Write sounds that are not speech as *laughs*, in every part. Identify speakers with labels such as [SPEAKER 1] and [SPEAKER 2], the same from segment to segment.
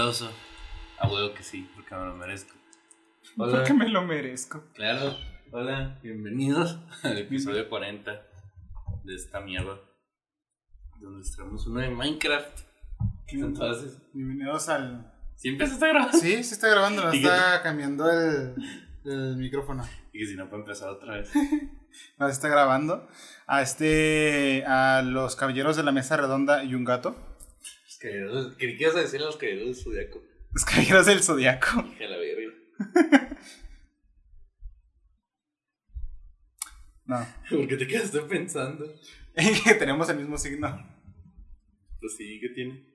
[SPEAKER 1] Aplauso. A huevo que sí, porque me lo merezco.
[SPEAKER 2] Porque me lo merezco.
[SPEAKER 1] Claro. Hola, bienvenidos *laughs* al episodio 40 de esta mierda. Donde traemos uno de Minecraft. Entonces,
[SPEAKER 2] Bienvenidos al.
[SPEAKER 1] siempre se *laughs* está grabando.
[SPEAKER 2] Sí, se está grabando, nos
[SPEAKER 1] ¿Y qué
[SPEAKER 2] está cambiando el, el micrófono.
[SPEAKER 1] Y que si no, puedo empezar otra vez. *laughs*
[SPEAKER 2] Nos está grabando. A este. A los caballeros de la mesa redonda y un gato.
[SPEAKER 1] Caballeros- que ibas a decir los caballeros del zodiaco.
[SPEAKER 2] Los caballeros del zodiaco. *laughs*
[SPEAKER 1] Hija de la verga. *laughs*
[SPEAKER 2] No.
[SPEAKER 1] ¿Por qué te quedaste pensando?
[SPEAKER 2] En que tenemos el mismo signo.
[SPEAKER 1] Pues sí, ¿qué tiene?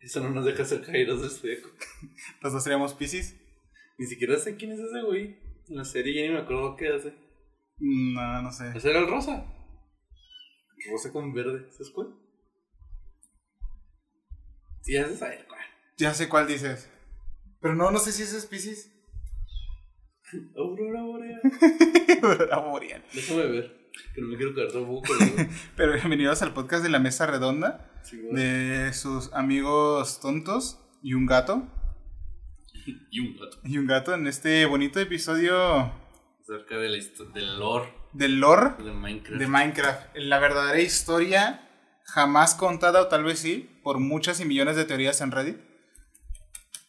[SPEAKER 1] Eso no nos deja ser caballeros del zodiaco. *laughs*
[SPEAKER 2] Los dos seríamos Pisces.
[SPEAKER 1] Ni siquiera sé quién es ese güey. En la serie ya ni me acuerdo qué hace.
[SPEAKER 2] No, no sé.
[SPEAKER 1] Ese era el rosa. Rosa con verde, ¿sabes cuál? Sí, ya de saber cuál.
[SPEAKER 2] Ya sé cuál dices. Pero no, no sé si es Pisces. *laughs*
[SPEAKER 1] Aurora Boreal. *laughs*
[SPEAKER 2] Aurora Boreal.
[SPEAKER 1] Déjame ver, que no me quiero quedar tampoco *laughs* con eso.
[SPEAKER 2] Pero bienvenidos al podcast de la mesa redonda.
[SPEAKER 1] Sí.
[SPEAKER 2] De sus amigos tontos y un gato.
[SPEAKER 1] Y un gato.
[SPEAKER 2] Y un gato en este bonito episodio
[SPEAKER 1] Acerca de del lore
[SPEAKER 2] del lore
[SPEAKER 1] de Minecraft.
[SPEAKER 2] de Minecraft. La verdadera historia jamás contada, o tal vez sí, por muchas y millones de teorías en Reddit.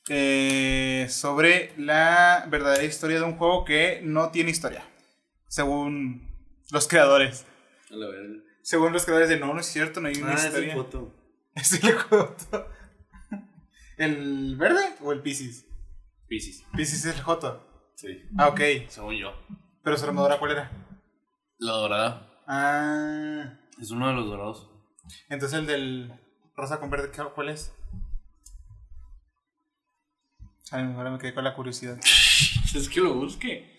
[SPEAKER 2] eh, sobre la verdadera historia de un juego que no tiene historia. Según los creadores.
[SPEAKER 1] A la verga.
[SPEAKER 2] Según los creadores de no, no es cierto, no hay una
[SPEAKER 1] Ah,
[SPEAKER 2] historia.
[SPEAKER 1] foto.
[SPEAKER 2] Es el Joto. *laughs* *laughs* ¿El verde o el Pisces?
[SPEAKER 1] Pisces.
[SPEAKER 2] Pisces es el Joto.
[SPEAKER 1] Sí.
[SPEAKER 2] Ah, ok.
[SPEAKER 1] Según yo.
[SPEAKER 2] Pero su armadura, ¿cuál era?
[SPEAKER 1] La dorada.
[SPEAKER 2] Ah.
[SPEAKER 1] Es uno de los dorados.
[SPEAKER 2] Entonces el del rosa con verde, ¿qué- ¿cuál es? Ay, ahora me quedé con la curiosidad. *laughs*
[SPEAKER 1] es que lo busque.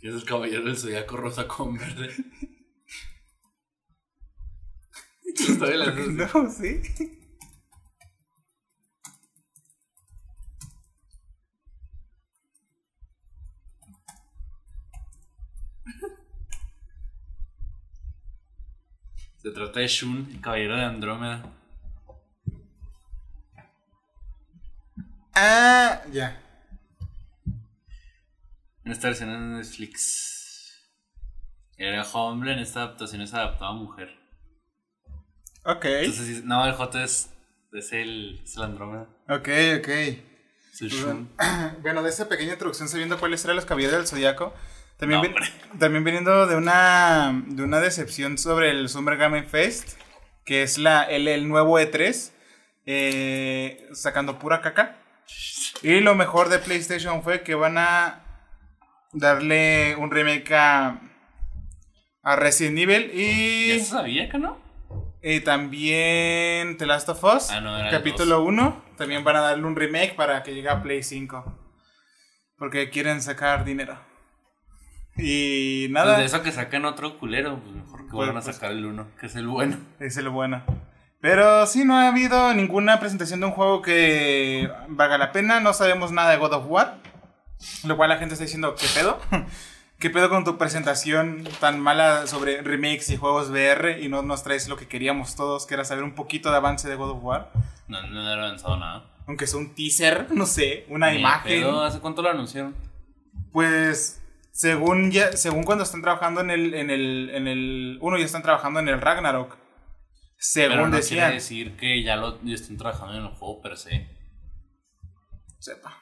[SPEAKER 1] ¿Qué *laughs* es el caballero del zodiaco rosa con verde? *laughs*
[SPEAKER 2] No, sí.
[SPEAKER 1] Se trata de Shun, el caballero de Andrómeda.
[SPEAKER 2] Ah, ya.
[SPEAKER 1] En esta versión en Netflix. Era hombre, en esta adaptación es adaptado a mujer.
[SPEAKER 2] Ok.
[SPEAKER 1] Entonces, no, el J es, es, el, es el Andrómeda.
[SPEAKER 2] Ok, ok.
[SPEAKER 1] Es el Shun. *clears throat*
[SPEAKER 2] Bueno, de esa pequeña introducción sabiendo cuáles eran los caballeros del zodiaco. También,
[SPEAKER 1] No,
[SPEAKER 2] también viniendo de una, de una decepción sobre el Summer Game Fest, que es la, el, el nuevo E3, eh, sacando pura caca. Y lo mejor de PlayStation fue que van a darle un remake a, a Resident Evil
[SPEAKER 1] ¿Ya
[SPEAKER 2] y,
[SPEAKER 1] se sabía que no?
[SPEAKER 2] y también The Last of Us,
[SPEAKER 1] Ah, no,
[SPEAKER 2] capítulo 1. También van a darle un remake para que llegue a Play 5. Porque quieren sacar dinero. Y nada.
[SPEAKER 1] Pues de eso que sacan otro culero, pues mejor que
[SPEAKER 2] Pues,
[SPEAKER 1] vuelvan a
[SPEAKER 2] pues.
[SPEAKER 1] sacar el uno, que es el bueno.
[SPEAKER 2] Es lo bueno. Pero sí, no ha habido ninguna presentación de un juego que valga la pena. No sabemos nada de God of War. Lo cual la gente está diciendo, ¿qué pedo? *laughs* ¿Qué pedo con tu presentación tan mala sobre remakes y juegos VR y no nos traes lo que queríamos todos, que era saber un poquito de avance de God of War?
[SPEAKER 1] No, no era avanzado nada.
[SPEAKER 2] Aunque sea un teaser, no sé, una
[SPEAKER 1] Ni
[SPEAKER 2] imagen.
[SPEAKER 1] pedo, ¿Hace cuánto lo anunciaron?
[SPEAKER 2] Pues según ya, según cuando están trabajando en el, en el, en el, uno ya están trabajando en el Ragnarok. Según
[SPEAKER 1] Pero no
[SPEAKER 2] decían.
[SPEAKER 1] quiere decir que ya lo ya estén trabajando en el juego per se.
[SPEAKER 2] Sepa.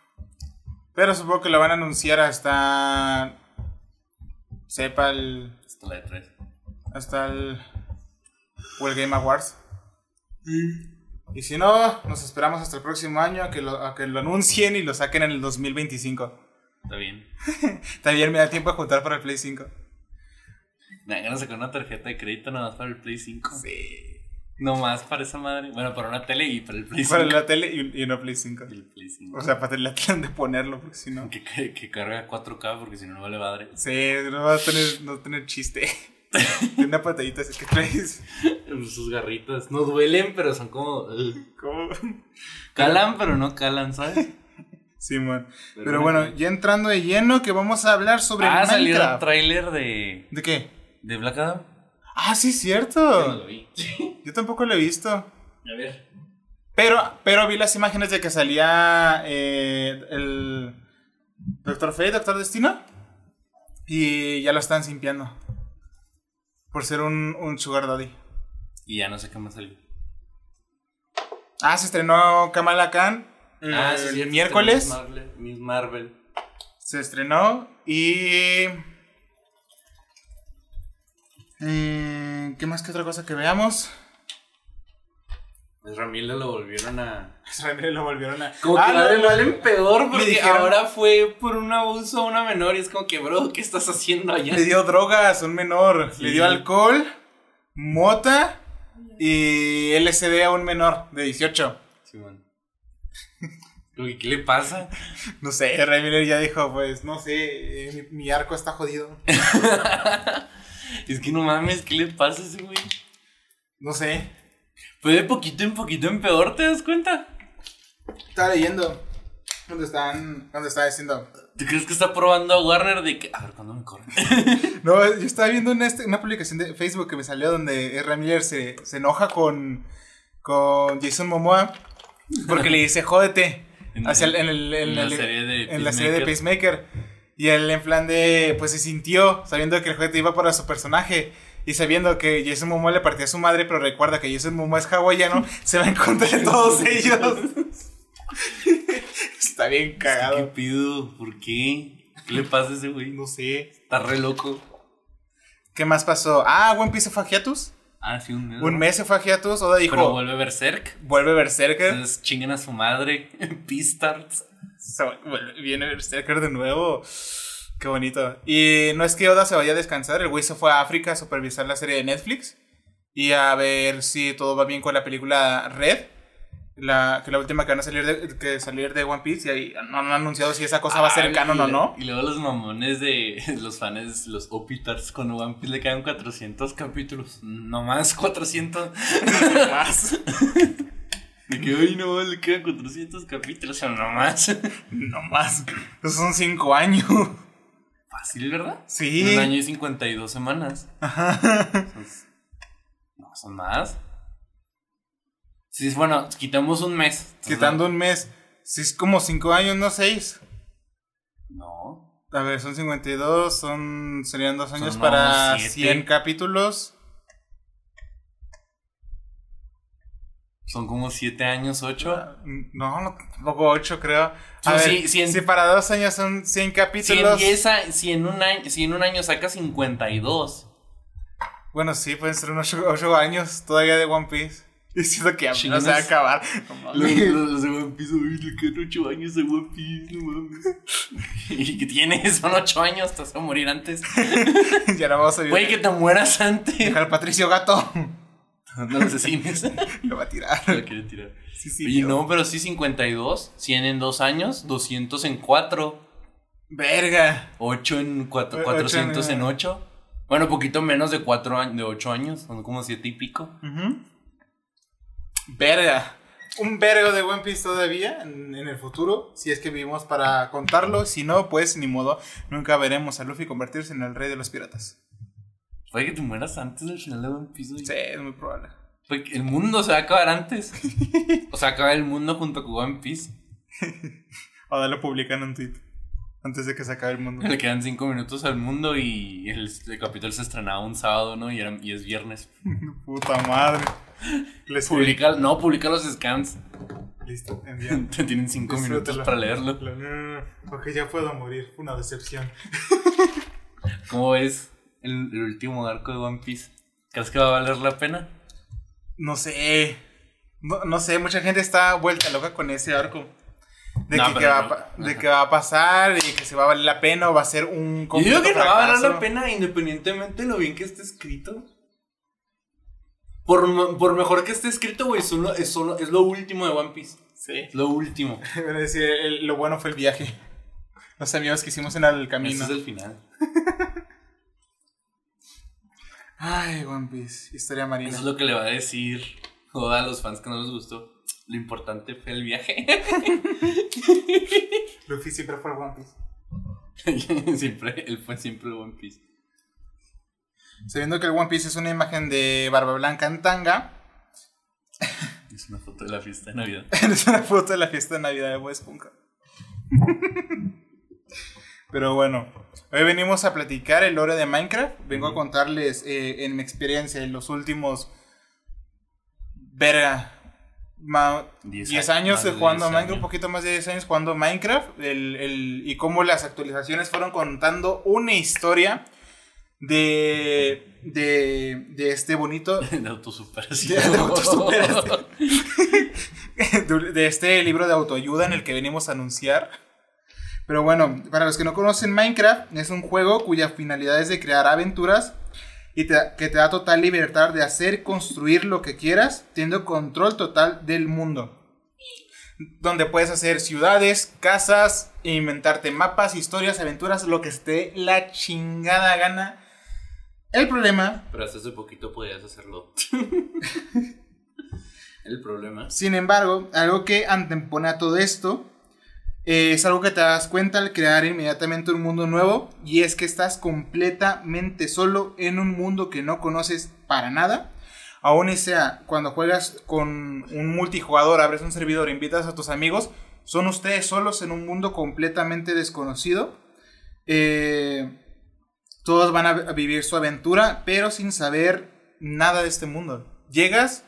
[SPEAKER 2] Pero supongo que lo van a anunciar hasta. Sepa el.
[SPEAKER 1] Hasta la de 3.
[SPEAKER 2] Hasta el. O el Game Awards. Y si no, nos esperamos hasta el próximo año a que lo, a que lo anuncien y lo saquen en el 2025.
[SPEAKER 1] Está bien. *laughs*
[SPEAKER 2] También me da tiempo a juntar para el Play 5.
[SPEAKER 1] Me dan ganas de sacar una tarjeta de crédito nada más para el Play 5.
[SPEAKER 2] Sí.
[SPEAKER 1] No más para esa madre. Bueno, para una tele y para el Play 5.
[SPEAKER 2] Para la tele y, y no Play 5.
[SPEAKER 1] Y el Play 5.
[SPEAKER 2] O sea, para la tele de ponerlo, porque si no.
[SPEAKER 1] que, que, que carga 4K porque si no, no vale madre.
[SPEAKER 2] Sí, no va a tener, no va a tener chiste. *laughs* Tiene una pantallita así que traes.
[SPEAKER 1] Sus garritas no duelen, pero son como.
[SPEAKER 2] ¿Cómo?
[SPEAKER 1] calan, pero no calan, ¿sabes?
[SPEAKER 2] Simón. Pero bueno, ya entrando de lleno, que vamos a hablar sobre
[SPEAKER 1] ah, salió el
[SPEAKER 2] Minecraft.
[SPEAKER 1] tráiler de,
[SPEAKER 2] ¿De qué?
[SPEAKER 1] de Black Adam.
[SPEAKER 2] Ah, sí,
[SPEAKER 1] Yo no
[SPEAKER 2] cierto.
[SPEAKER 1] lo vi. *laughs*
[SPEAKER 2] Yo tampoco lo he visto.
[SPEAKER 1] A ver.
[SPEAKER 2] Pero, pero vi las imágenes de que salía eh, el Doctor Fate, Doctor Destino. Y ya lo están simpiando. Por ser un, un Sugar Daddy.
[SPEAKER 1] Y ya no sé qué más salió.
[SPEAKER 2] Ah, se estrenó Kamala Khan.
[SPEAKER 1] Ah,
[SPEAKER 2] el
[SPEAKER 1] sí, cierto,
[SPEAKER 2] miércoles.
[SPEAKER 1] Miss Marvel. Miss Marvel.
[SPEAKER 2] Se estrenó y... Mm, ¿Qué más que otra cosa que veamos?
[SPEAKER 1] Ramírez lo volvieron a. *laughs*
[SPEAKER 2] Ramírez lo volvieron a...
[SPEAKER 1] Como
[SPEAKER 2] Ah,
[SPEAKER 1] que
[SPEAKER 2] no,
[SPEAKER 1] de
[SPEAKER 2] no,
[SPEAKER 1] mal en peor porque
[SPEAKER 2] dijeron-
[SPEAKER 1] ahora fue por un abuso a una menor y es como que, bro, ¿qué estás haciendo allá?
[SPEAKER 2] Le dio drogas a un menor.
[SPEAKER 1] Sí.
[SPEAKER 2] Le dio alcohol, mota y LSD a un menor de 18.
[SPEAKER 1] Sí, man. Como que, ¿Qué le pasa? *laughs*
[SPEAKER 2] No sé, Ramírez ya dijo, pues, no sé, eh, mi, mi arco está jodido. *laughs*
[SPEAKER 1] Es que no mames, ¿qué le pasa a ese güey?
[SPEAKER 2] No sé.
[SPEAKER 1] Fue de poquito en poquito en peor, ¿te das cuenta?
[SPEAKER 2] Estaba leyendo donde están, donde estaba diciendo...
[SPEAKER 1] ¿Tú crees que está probando a Warner de que, a ver, ¿cuándo me corren? *laughs*
[SPEAKER 2] No, yo estaba viendo una, este- una publicación de Facebook que me salió donde Ezra Miller se, se enoja con, con Jason Momoa porque le dice jódete
[SPEAKER 1] En-
[SPEAKER 2] hacia el- en, el- en
[SPEAKER 1] en la serie de
[SPEAKER 2] en la serie de
[SPEAKER 1] Peacemaker.
[SPEAKER 2] Y él en plan de, pues se sintió sabiendo que el jódete iba para su personaje. Y sabiendo que Jason Momoa le partía a su madre, pero recuerda que Jason Momoa es hawaiano, *laughs* se va en contra de todos *laughs* ellos. *laughs* Está bien
[SPEAKER 1] ¿Qué
[SPEAKER 2] cagado.
[SPEAKER 1] pido? ¿Por qué? ¿Qué le pasa a ese güey?
[SPEAKER 2] No sé.
[SPEAKER 1] Está re loco.
[SPEAKER 2] ¿Qué más pasó? Ah, One Piece se fue a hiatus.
[SPEAKER 1] Ah, sí, un mes.
[SPEAKER 2] Un mes se fue a hiatus. Oda dijo,
[SPEAKER 1] Pero vuelve Berserk.
[SPEAKER 2] vuelve Berserker.
[SPEAKER 1] Entonces chinguen a su madre. *laughs*
[SPEAKER 2] Se vuelve- Viene Berserker de nuevo. Qué bonito. Y no es que Oda se vaya a descansar. El güey se fue a África a supervisar la serie de Netflix. Y a ver si todo va bien con la película Red. La, que la última que van a salir de, que salir de One Piece. Y ahí no han anunciado si esa cosa va a ser
[SPEAKER 1] Ah,
[SPEAKER 2] canon o no.
[SPEAKER 1] Y luego los mamones de *laughs* los fans, los Opitars con One Piece le quedan 400 capítulos. No más 400.
[SPEAKER 2] más. *laughs*
[SPEAKER 1] De que hoy no le quedan 400 capítulos. O no más. *laughs*
[SPEAKER 2] No más. Esos son cinco años.
[SPEAKER 1] Fácil, ¿verdad?
[SPEAKER 2] Sí.
[SPEAKER 1] Un año y 52 semanas. Son- No, son más. Sí, bueno, quitamos un mes. Entonces,
[SPEAKER 2] Quitando un mes. Si es como cinco años, no seis.
[SPEAKER 1] No.
[SPEAKER 2] A ver, son 52, son, serían dos años
[SPEAKER 1] Son
[SPEAKER 2] para
[SPEAKER 1] unos siete.
[SPEAKER 2] 100 capítulos.
[SPEAKER 1] Son como 7 años, 8.
[SPEAKER 2] Ah, No, no, tampoco 8 creo. A
[SPEAKER 1] Son
[SPEAKER 2] ver,
[SPEAKER 1] sí, cien-
[SPEAKER 2] si para dos años son 100
[SPEAKER 1] Si en,
[SPEAKER 2] capítulos.
[SPEAKER 1] 10 a- si, en un año, si en un año saca 52.
[SPEAKER 2] Bueno, sí, pueden ser unos 8 años todavía de One Piece. *laughs* Y siento que apenas se va a acabar. No
[SPEAKER 1] Los, de One Piece, uy, le quedan 8 años de One Piece, no mames. *laughs* ¿Y qué tienes? *laughs* Son 8 años, te vas a morir antes.
[SPEAKER 2] ya no vamos a
[SPEAKER 1] Güey, que te mueras antes.
[SPEAKER 2] Dejar al Patricio Gato.
[SPEAKER 1] No lo asesines.
[SPEAKER 2] Lo va a tirar.
[SPEAKER 1] Lo quiere tirar.
[SPEAKER 2] Sí, sí. Yo-
[SPEAKER 1] no, pero sí 52. 100 en 2 años, 200 en 4.
[SPEAKER 2] Verga.
[SPEAKER 1] 8 en 4,
[SPEAKER 2] Eh,
[SPEAKER 1] 400
[SPEAKER 2] ocho en-
[SPEAKER 1] en 8. Bueno, poquito menos de 4 años, de 8 años, son como 7 y pico.
[SPEAKER 2] Ujú. Verga. Un vergo de One Piece todavía en, en el futuro. Si es que vivimos para contarlo. Si no, pues ni modo. Nunca veremos a Luffy convertirse en el rey de los piratas.
[SPEAKER 1] Puede que te mueras antes del final de One Piece. güey.
[SPEAKER 2] Sí, es muy probable.
[SPEAKER 1] Puede que el mundo se va a acabar antes. o sea, acaba el mundo junto con One Piece. *laughs*
[SPEAKER 2] Oda lo publica en un tweet. Antes de que se acabe el mundo.
[SPEAKER 1] Le quedan 5 minutos al mundo y el, el capítulo se estrenaba un sábado, ¿no? Y, era- y es viernes. *laughs*
[SPEAKER 2] Puta madre. Les
[SPEAKER 1] Publica, no, publica los scans.
[SPEAKER 2] Listo, *laughs* envían.
[SPEAKER 1] Te tienen 5 minutos para leerlo.
[SPEAKER 2] No, no, no, Porque ya puedo morir. Una decepción. *laughs*
[SPEAKER 1] ¿Cómo ves el, el último arco de One Piece? ¿Crees que va a valer la pena?
[SPEAKER 2] No sé. No, no sé, mucha gente está vuelta loca con ese arco. De,
[SPEAKER 1] No,
[SPEAKER 2] que, va,
[SPEAKER 1] no.
[SPEAKER 2] de que va a pasar y que se va a valer la pena o va a ser un
[SPEAKER 1] Yo digo que no va a valer la pena independientemente de lo bien que esté escrito. Por, por mejor que esté escrito, güey, es, solo, es lo último de One Piece.
[SPEAKER 2] Sí.
[SPEAKER 1] Es lo último. *laughs*
[SPEAKER 2] Iba a decir, el- lo bueno fue el viaje. Los amigos que hicimos en el camino.
[SPEAKER 1] Ese es el final.
[SPEAKER 2] Ay, One Piece. Historia marina.
[SPEAKER 1] Eso es lo que le va a decir a los fans que no les gustó. Lo importante fue el viaje.
[SPEAKER 2] Luffy siempre fue One Piece. *laughs*
[SPEAKER 1] siempre, él fue siempre One Piece.
[SPEAKER 2] Sabiendo que el One Piece es una imagen de Barba Blanca en tanga. *laughs*
[SPEAKER 1] Es una foto de la fiesta de Navidad. *laughs*
[SPEAKER 2] es una foto de la fiesta de Navidad de Esponja. *laughs* Pero bueno, hoy venimos a platicar el lore de Minecraft. Vengo a contarles eh, en mi experiencia en los últimos. Verga. 10 años jugando Minecraft, un poquito más de 10 años jugando Minecraft. El, el, y cómo las actualizaciones fueron contando una historia de, de, de este bonito... *laughs*
[SPEAKER 1] De autosuperación.
[SPEAKER 2] De, autosuperación. *laughs* de este libro de autoayuda en el que venimos a anunciar. Pero bueno, para los que no conocen Minecraft, es un juego cuya finalidad es de crear aventuras y que te da total libertad de hacer, construir lo que quieras, teniendo control total del mundo. Donde puedes hacer ciudades, casas, inventarte mapas, historias, aventuras, lo que esté la chingada gana el problema.
[SPEAKER 1] Pero hasta hace poquito podías hacerlo. *laughs* el problema.
[SPEAKER 2] Sin embargo, algo que antepone a todo esto eh, es algo que te das cuenta al crear inmediatamente un mundo nuevo. Y es que estás completamente solo en un mundo que no conoces para nada. Aún sea cuando juegas con un multijugador, abres un servidor, invitas a tus amigos, son ustedes solos en un mundo completamente desconocido. Eh, todos van a vivir su aventura, pero sin saber nada de este mundo. Llegas,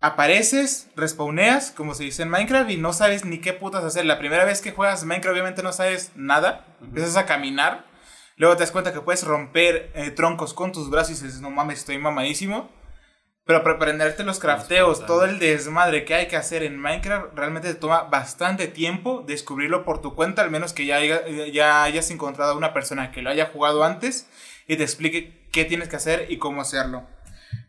[SPEAKER 2] apareces, respawneas, como se dice en Minecraft, y no sabes ni qué putas hacer. La primera vez que juegas Minecraft, obviamente no sabes nada. Empiezas a caminar. Luego te das cuenta que puedes romper eh, troncos con tus brazos y dices, no mames, estoy mamadísimo. Pero para aprenderte los crafteos, todo el desmadre que hay que hacer en Minecraft, realmente te toma bastante tiempo descubrirlo por tu cuenta, al menos que ya, ya hayas encontrado a una persona que lo haya jugado antes y te explique qué tienes que hacer y cómo hacerlo.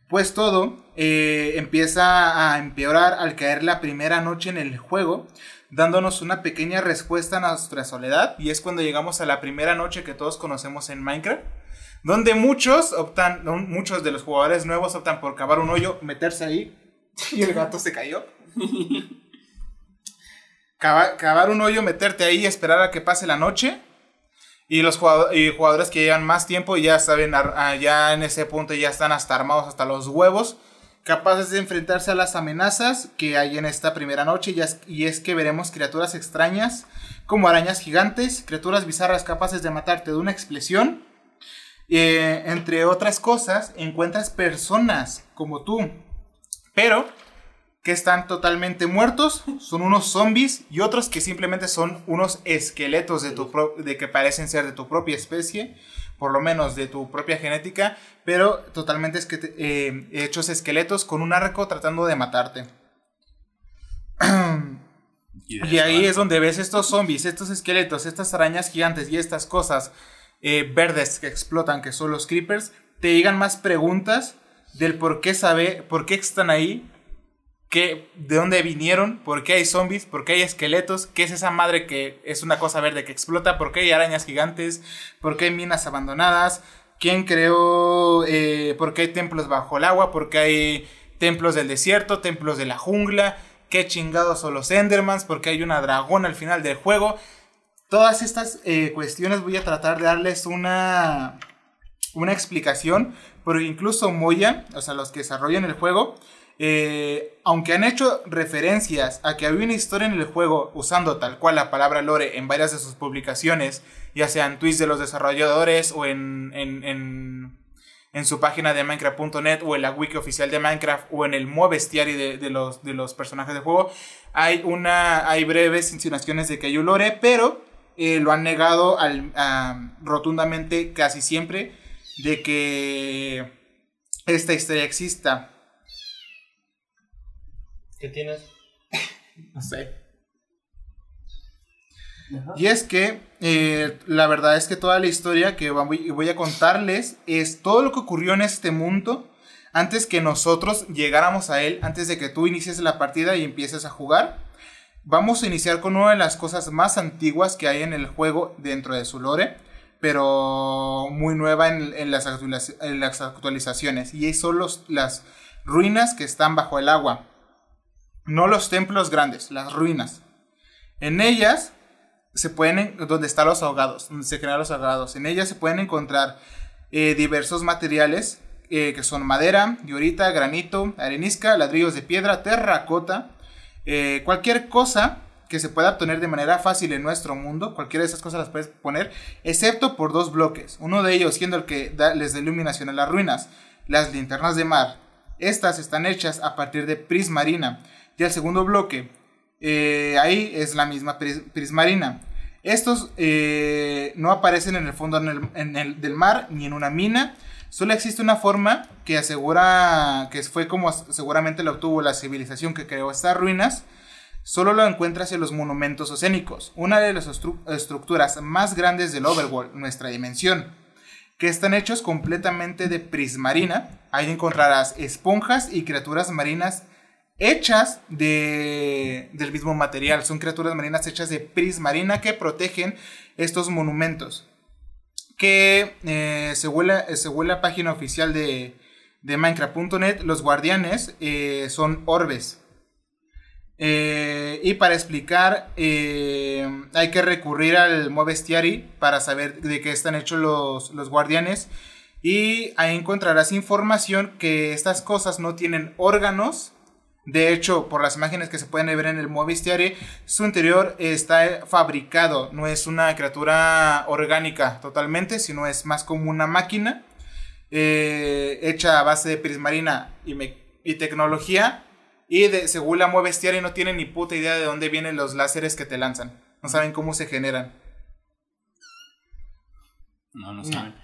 [SPEAKER 2] Pues todo eh, empieza a empeorar al caer la primera noche en el juego, dándonos una pequeña respuesta a nuestra soledad, y es cuando llegamos a la primera noche que todos conocemos en Minecraft donde muchos optan, muchos de los jugadores nuevos optan por cavar un hoyo, meterse ahí *laughs* y el gato se cayó. cavar, un hoyo, meterte ahí, esperar a que pase la noche. Y los jugadores, que llevan más tiempo ya saben, ya en ese punto ya están hasta armados hasta los huevos, capaces de enfrentarse a las amenazas que hay en esta primera noche. y es que veremos criaturas extrañas como arañas gigantes, criaturas bizarras capaces de matarte de una explosión eh, entre otras cosas, encuentras personas como tú, pero que están totalmente muertos, son unos zombies y otros que simplemente son unos esqueletos de, tu de que parecen ser de tu propia especie, por lo menos de tu propia genética, pero totalmente eh, hechos esqueletos con un arco tratando de matarte. y ahí es donde ves estos zombies, estos esqueletos, estas arañas gigantes y estas cosas eh, verdes que explotan, que son los creepers, te digan más preguntas del por qué sabe, por qué están ahí, qué, de dónde vinieron, por qué hay zombies, por qué hay esqueletos, qué es esa madre que es una cosa verde que explota, por qué hay arañas gigantes, por qué hay minas abandonadas, quién creó, eh, por qué hay templos bajo el agua, por qué hay templos del desierto, templos de la jungla, qué chingados son los Endermans, por qué hay una dragón al final del juego. Todas estas eh, cuestiones voy a tratar de darles una, una explicación, porque incluso Moya, o sea, los que desarrollan el juego, eh, aunque han hecho referencias a que había una historia en el juego usando tal cual la palabra lore en varias de sus publicaciones, ya sean tweets de los desarrolladores o en, en, en, su página de Minecraft.net o en la wiki oficial de Minecraft o en el muevestiari de, de, los, de los personajes del juego, hay, una, hay breves insinuaciones de que hay un lore, pero eh, lo han negado rotundamente casi siempre de que esta historia exista.
[SPEAKER 3] ¿Qué tienes? *laughs*
[SPEAKER 2] no sé. Y es que eh, la verdad es que toda la historia que voy a contarles es todo lo que ocurrió en este mundo antes que nosotros llegáramos a él, antes de que tú inicies la partida y empieces a jugar. Vamos a iniciar con una de las cosas más antiguas que hay en el juego dentro de su lore, pero muy nueva en, las, actualizaciones. Y son los, las ruinas que están bajo el agua. No los templos grandes, las ruinas. En ellas se pueden, donde están los ahogados, donde se crean los ahogados, en ellas se pueden encontrar eh, diversos materiales eh, que son madera, diorita, granito, arenisca, ladrillos de piedra, terracota, eh, cualquier cosa que se pueda obtener de manera fácil en nuestro mundo, cualquiera de esas cosas las puedes poner, excepto por dos bloques, uno de ellos siendo el que les da iluminación a las ruinas, las linternas de mar. Estas están hechas a partir de prismarina. Y el segundo bloque, eh, ahí es la misma prismarina. Estos eh, no aparecen en el fondo del mar ni en una mina. Solo existe una forma que asegura que fue como seguramente lo obtuvo la civilización que creó estas ruinas. Solo lo encuentras en los monumentos oceánicos, una de las estructuras más grandes del Overworld, nuestra dimensión, que están hechos completamente de prismarina. Ahí encontrarás esponjas y criaturas marinas hechas de, del mismo material. Son criaturas marinas hechas de prismarina que protegen estos monumentos. Que eh, según, la, la, página oficial de, de Minecraft.net, los guardianes eh, son orbes. Eh, y para explicar, hay que recurrir al Movestiari para saber de qué están hechos los, los guardianes. Y ahí encontrarás información que estas cosas no tienen órganos de hecho, por las imágenes que se pueden ver en el Movistiare, su interior está fabricado, no es una criatura orgánica totalmente, sino es más como una máquina eh, hecha a base de prismarina y, tecnología. Y de, según la Movistiare no tienen ni puta idea de dónde vienen los láseres que te lanzan. No saben cómo se generan.
[SPEAKER 1] No, no saben.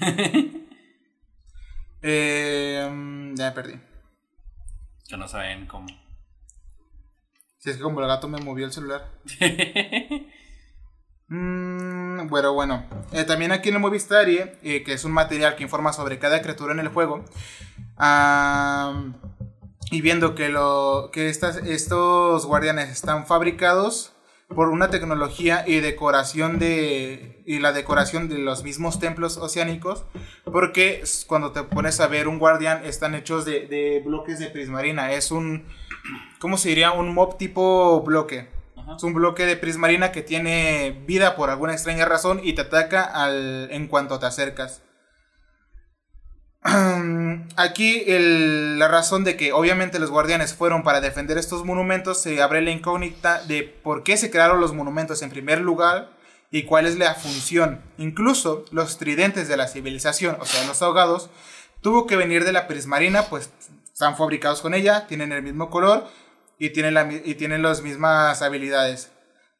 [SPEAKER 1] *laughs*
[SPEAKER 2] eh, ya me perdí.
[SPEAKER 1] Que no saben cómo.
[SPEAKER 2] Si es que como el gato me movió el celular. *laughs* mm, bueno, bueno. Eh, también aquí en el Movistarie, eh, que es un material que informa sobre cada criatura en el juego. y viendo que, lo, que estas, estos guardianes están fabricados por una tecnología y decoración de y la decoración de los mismos templos oceánicos porque cuando te pones a ver un guardián están hechos de, bloques de prismarina. Es un cómo se diría un mob tipo bloque. Es un bloque de prismarina que tiene vida por alguna extraña razón y te ataca al, en cuanto te acercas *clears throat* Aquí la razón de que obviamente los guardianes fueron para defender estos monumentos se abre la incógnita de por qué se crearon los monumentos en primer lugar y cuál es la función. Incluso los tridentes de la civilización, o sea, los ahogados, tuvo que venir de la prismarina, pues están fabricados con ella, tienen el mismo color y tienen, y tienen las mismas habilidades.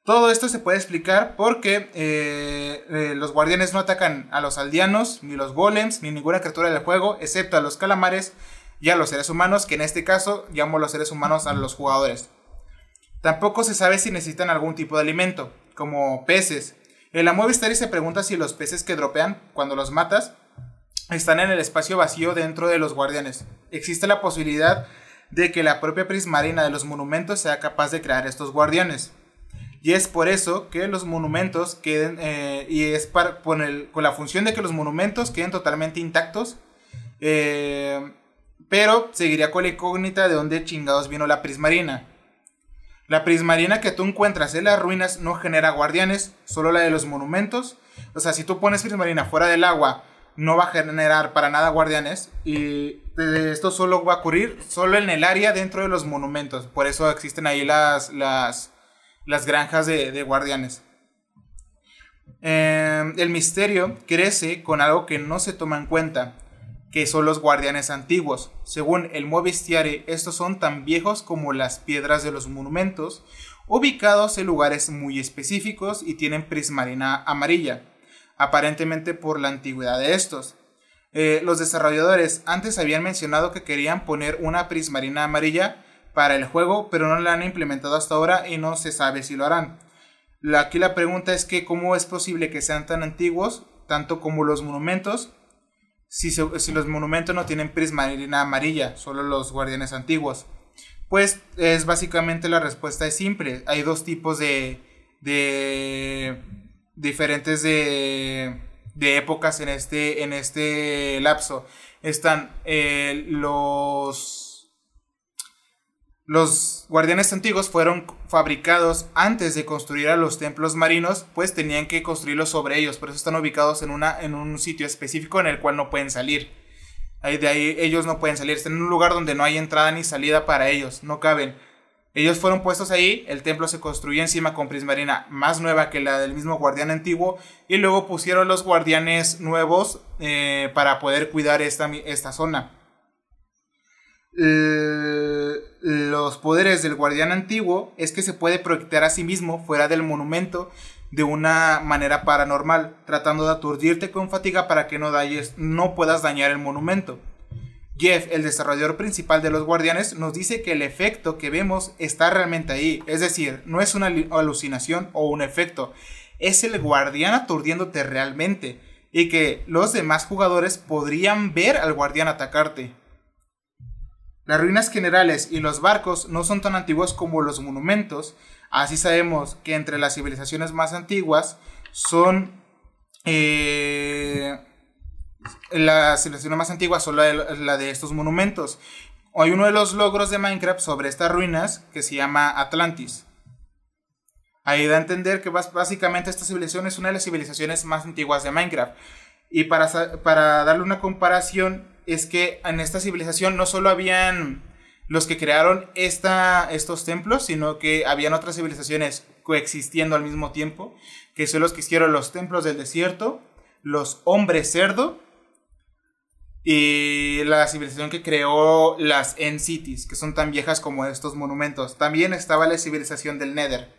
[SPEAKER 2] Todo esto se puede explicar porque eh, eh, los guardianes no atacan a los aldeanos, ni los golems, ni ninguna criatura del juego, excepto a los calamares y a los seres humanos, que en este caso llamo los seres humanos a los jugadores. Tampoco se sabe si necesitan algún tipo de alimento, como peces. La Story se pregunta si los peces que dropean cuando los matas están en el espacio vacío dentro de los guardianes. Existe la posibilidad de que la propia prismarina de los monumentos sea capaz de crear estos guardianes. Y es por eso que los monumentos queden, eh, y es para, con, con, la función de que los monumentos queden totalmente intactos. Eh, pero seguiría con la incógnita de dónde chingados vino la prismarina. La prismarina que tú encuentras en las ruinas no genera guardianes, solo la de los monumentos. O sea, si tú pones prismarina fuera del agua, no va a generar para nada guardianes. Y esto solo va a ocurrir solo en el área dentro de los monumentos. Por eso existen ahí las, las, las granjas de, guardianes. Em, el misterio crece con algo que no se toma en cuenta, que son los guardianes antiguos. Según el Movistiare, estos son tan viejos como las piedras de los monumentos, ubicados en lugares muy específicos y tienen prismarina amarilla, aparentemente por la antigüedad de estos. Eh, los desarrolladores antes habían mencionado que querían poner una prismarina amarilla para el juego, pero no la han implementado hasta ahora y no se sabe si lo harán. aquí la pregunta es que cómo es posible que sean tan antiguos, tanto como los monumentos, si, los monumentos no tienen prismarina amarilla, solo los guardianes antiguos. Pues es básicamente la respuesta es simple. Hay dos tipos de, de diferentes de, de épocas en este, en este lapso. Están eh, los los guardianes antiguos fueron fabricados antes de construir a los templos marinos, pues tenían que construirlos sobre ellos, por eso están ubicados en, una, en un sitio específico en el cual no pueden salir. De ahí ellos no pueden salir. Están en un lugar donde no hay entrada ni salida para ellos. No caben. Ellos fueron puestos ahí. El templo se construyó encima con prismarina más nueva que la del mismo guardián antiguo. Y luego pusieron los guardianes nuevos eh, para poder cuidar esta, esta zona. Los poderes del guardián antiguo es que se puede proyectar a sí mismo fuera del monumento de una manera paranormal, tratando de aturdirte con fatiga para que no, no puedas dañar el monumento. Jeff, el desarrollador principal de los guardianes, nos dice que el efecto que vemos está realmente ahí, es decir, no es una alucinación o un efecto, es el guardián aturdiéndote realmente, y que los demás jugadores podrían ver al guardián atacarte. Las ruinas generales y los barcos no son tan antiguos como los monumentos, Así sabemos que entre las civilizaciones más antiguas son... Eh, la civilización más antigua son la de, estos monumentos. Hay uno de los logros de Minecraft sobre estas ruinas que se llama Atlantis. Ahí da a entender que básicamente esta civilización es una de las civilizaciones más antiguas de Minecraft. Y para, para darle una comparación, es que en esta civilización no solo habían los que crearon esta, estos templos, sino que habían otras civilizaciones coexistiendo al mismo tiempo, que son los que hicieron los templos del desierto, los hombres cerdo y la civilización que creó las End Cities, que son tan viejas como estos monumentos. También estaba la civilización del Nether.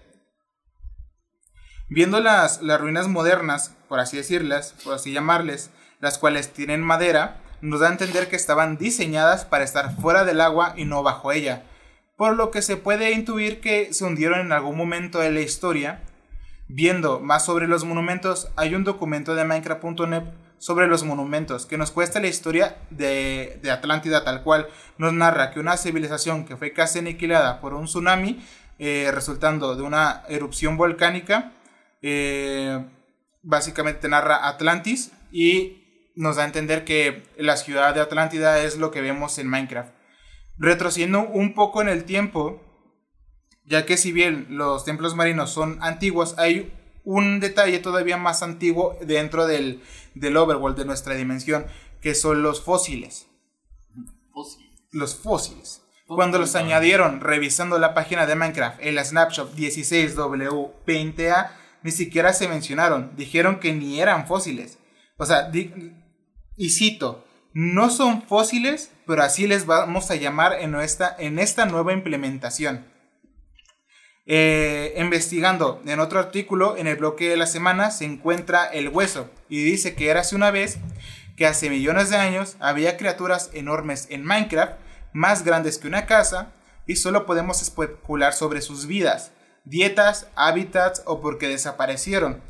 [SPEAKER 2] Viendo las, las ruinas modernas, por así decirlas, por así llamarles, las cuales tienen madera, nos da a entender que estaban diseñadas para estar fuera del agua y no bajo ella, por lo que se puede intuir que se hundieron en algún momento de la historia. Viendo más sobre los monumentos, hay un documento de Minecraft.net sobre los monumentos que nos cuesta la historia de, Atlántida tal cual. Nos narra que una civilización que fue casi aniquilada por un tsunami, eh, resultando de una erupción volcánica, eh, básicamente narra Atlantis y nos da a entender que la ciudad de Atlántida es lo que vemos en Minecraft. Retrocediendo un poco en el tiempo, ya que si bien los templos marinos son antiguos, hay un detalle todavía más antiguo dentro del, del overworld de nuestra dimensión, que son los fósiles. Los fósiles. Cuando los añadieron revisando la página de Minecraft, el snapshot 16W20A, ni siquiera se mencionaron. Dijeron que ni eran fósiles. O sea, y cito, no son fósiles, pero así les vamos a llamar en, esta, en esta nueva implementación. Eh, investigando en otro artículo, en el bloque de la semana, se encuentra el hueso y dice que era hace una vez que hace millones de años había criaturas enormes en Minecraft, más grandes que una casa, y solo podemos especular sobre sus vidas, dietas, hábitats o porque desaparecieron.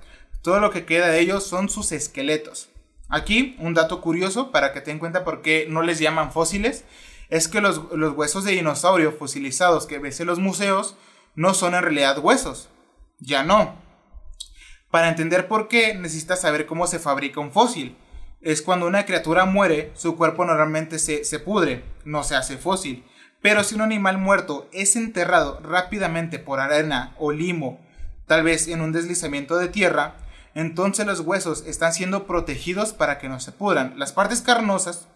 [SPEAKER 2] Todo lo que queda de ellos son sus esqueletos. Aquí, un dato curioso para que te den cuenta por qué no les llaman fósiles, es que los, huesos de dinosaurio fosilizados que ves en los museos no son en realidad huesos. Ya no. Para entender por qué, necesitas saber cómo se fabrica un fósil. Es cuando una criatura muere, su cuerpo normalmente se, se pudre, no se hace fósil. Pero si un animal muerto es enterrado rápidamente por arena o limo, tal vez en un deslizamiento de tierra, entonces los huesos están siendo protegidos para que no se pudran. Las partes carnosas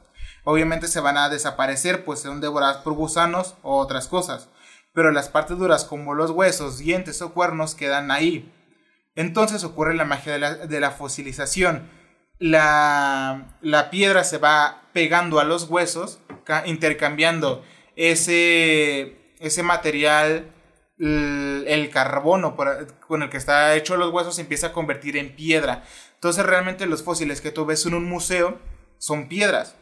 [SPEAKER 2] obviamente se van a desaparecer, pues son devoradas por gusanos o otras cosas, pero las partes duras como los huesos, dientes o cuernos quedan ahí. Entonces ocurre la magia de la, fosilización. La, la, piedra se va pegando a los huesos, intercambiando ese, ese material el carbono con el que está hecho los huesos se empieza a convertir en piedra. Entonces realmente los fósiles que tú ves en un museo son piedras.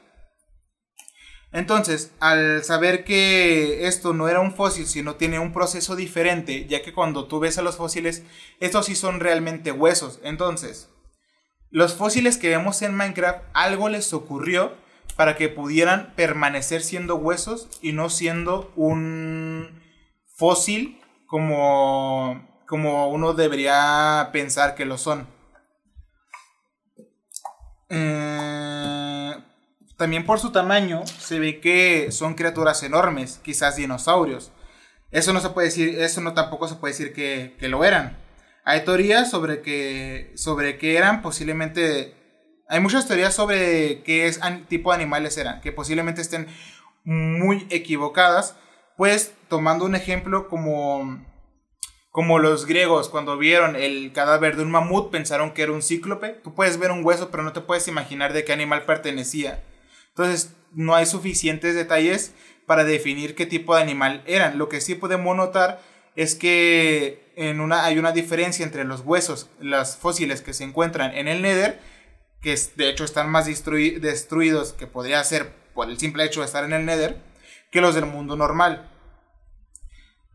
[SPEAKER 2] Entonces, al saber que esto no era un fósil, sino tiene un proceso diferente, ya que cuando tú ves a los fósiles, estos sí son realmente huesos. Entonces, los fósiles que vemos en Minecraft, algo les ocurrió para que pudieran permanecer siendo huesos y no siendo un fósil como, como uno debería pensar que lo son. Eh, también por su tamaño se ve que son criaturas enormes, quizás dinosaurios. Eso no se puede decir, eso no tampoco se puede decir que, lo eran. Hay teorías sobre que, sobre que eran posiblemente Hay muchas teorías sobre qué es tipo de animales eran, que posiblemente estén muy equivocadas, pues tomando un ejemplo como como los griegos cuando vieron el cadáver de un mamut pensaron que era un cíclope. Tú puedes ver un hueso, pero no te puedes imaginar de qué animal pertenecía. Entonces, no hay suficientes detalles para definir qué tipo de animal eran. Lo que sí podemos notar es que en una, hay una diferencia entre los huesos, las fósiles que se encuentran en el Nether, que de hecho están más destruidos que podría ser por el simple hecho de estar en el Nether, que los del mundo normal.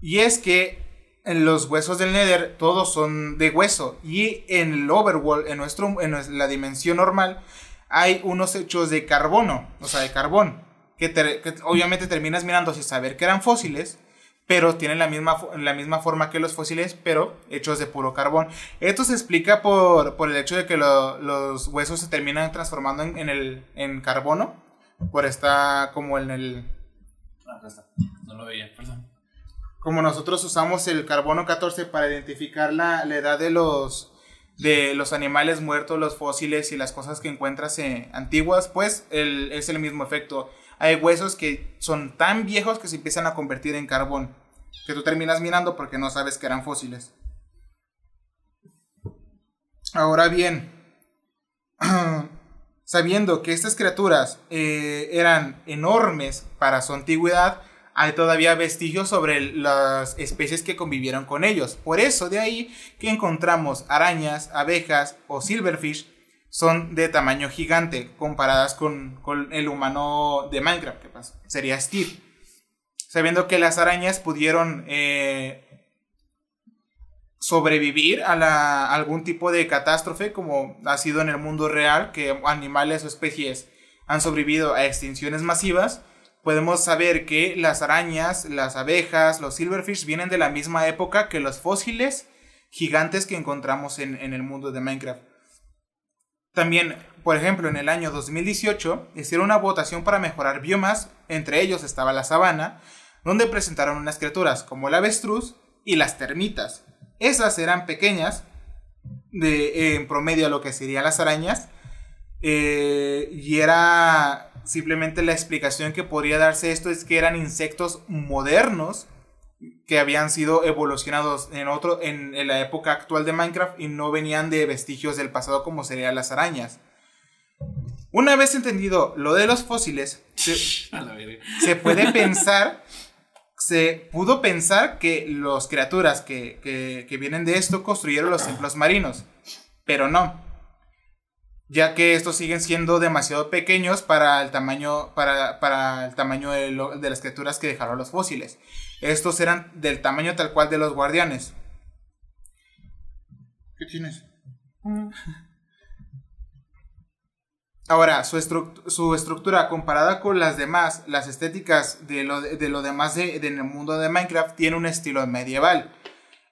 [SPEAKER 2] Y es que en los huesos del Nether todos son de hueso y en el Overworld, en, nuestro, en la dimensión normal, hay unos hechos de carbono, o sea, de carbón, que, obviamente terminas mirando sin saber que eran fósiles, pero tienen la misma, la misma forma que los fósiles, pero hechos de puro carbón. Esto se explica por, el hecho de que los huesos se terminan transformando en, en carbono, por esta como en el...
[SPEAKER 1] No lo veía, perdón
[SPEAKER 2] como nosotros usamos el carbono 14 para identificar la, edad de los, de los animales muertos, los fósiles y las cosas que encuentras eh, antiguas, pues es el mismo efecto. Hay huesos que son tan viejos que se empiezan a convertir en carbón, que tú terminas mirando porque no sabes que eran fósiles. Ahora bien, *clears throat* sabiendo que estas criaturas eh, eran enormes para su antigüedad, hay todavía vestigios sobre las especies que convivieron con ellos. Por eso de ahí que encontramos arañas, abejas o silverfish son de tamaño gigante comparadas con, el humano de Minecraft, que sería Steve. Sabiendo que las arañas pudieron eh, sobrevivir a, algún tipo de catástrofe, como ha sido en el mundo real, que animales o especies han sobrevivido a extinciones masivas, podemos saber que las arañas, las abejas, los silverfish vienen de la misma época que los fósiles gigantes que encontramos en, el mundo de Minecraft. También, por ejemplo, en el año 2018 hicieron una votación para mejorar biomas, entre ellos estaba la sabana, donde presentaron unas criaturas como el avestruz y las termitas. Esas eran pequeñas, de, en promedio a lo que serían las arañas, eh, y era Simplemente la explicación que podría darse esto es que eran insectos modernos que habían sido evolucionados en otro en, la época actual de Minecraft y no venían de vestigios del pasado como serían las arañas. Una vez entendido lo de los fósiles, se, *laughs* puede pensar, se pudo pensar que las criaturas que, que vienen de esto construyeron los templos marinos, pero no ya que estos siguen siendo demasiado pequeños para el tamaño, para, el tamaño de, las criaturas que dejaron los fósiles. Estos eran del tamaño tal cual de los guardianes. ¿Qué tienes? Ahora, su, estructura comparada con las demás, las estéticas de lo, de, lo demás de, en el mundo de Minecraft, tiene un estilo medieval.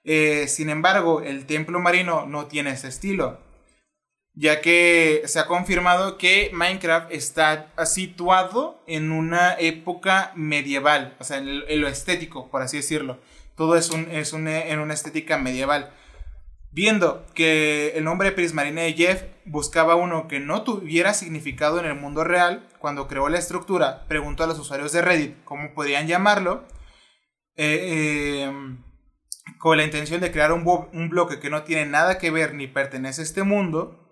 [SPEAKER 2] Eh, sin embargo, el templo marino no tiene ese estilo ya que se ha confirmado que Minecraft está situado en una época medieval, o sea, en, lo estético, por así decirlo. Todo es, un, es en una estética medieval. Viendo que el nombre Prismarine de Jeff buscaba uno que no tuviera significado en el mundo real, cuando creó la estructura, preguntó a los usuarios de Reddit cómo podrían llamarlo, eh, eh, con la intención de crear un, un bloque que no tiene nada que ver ni pertenece a este mundo,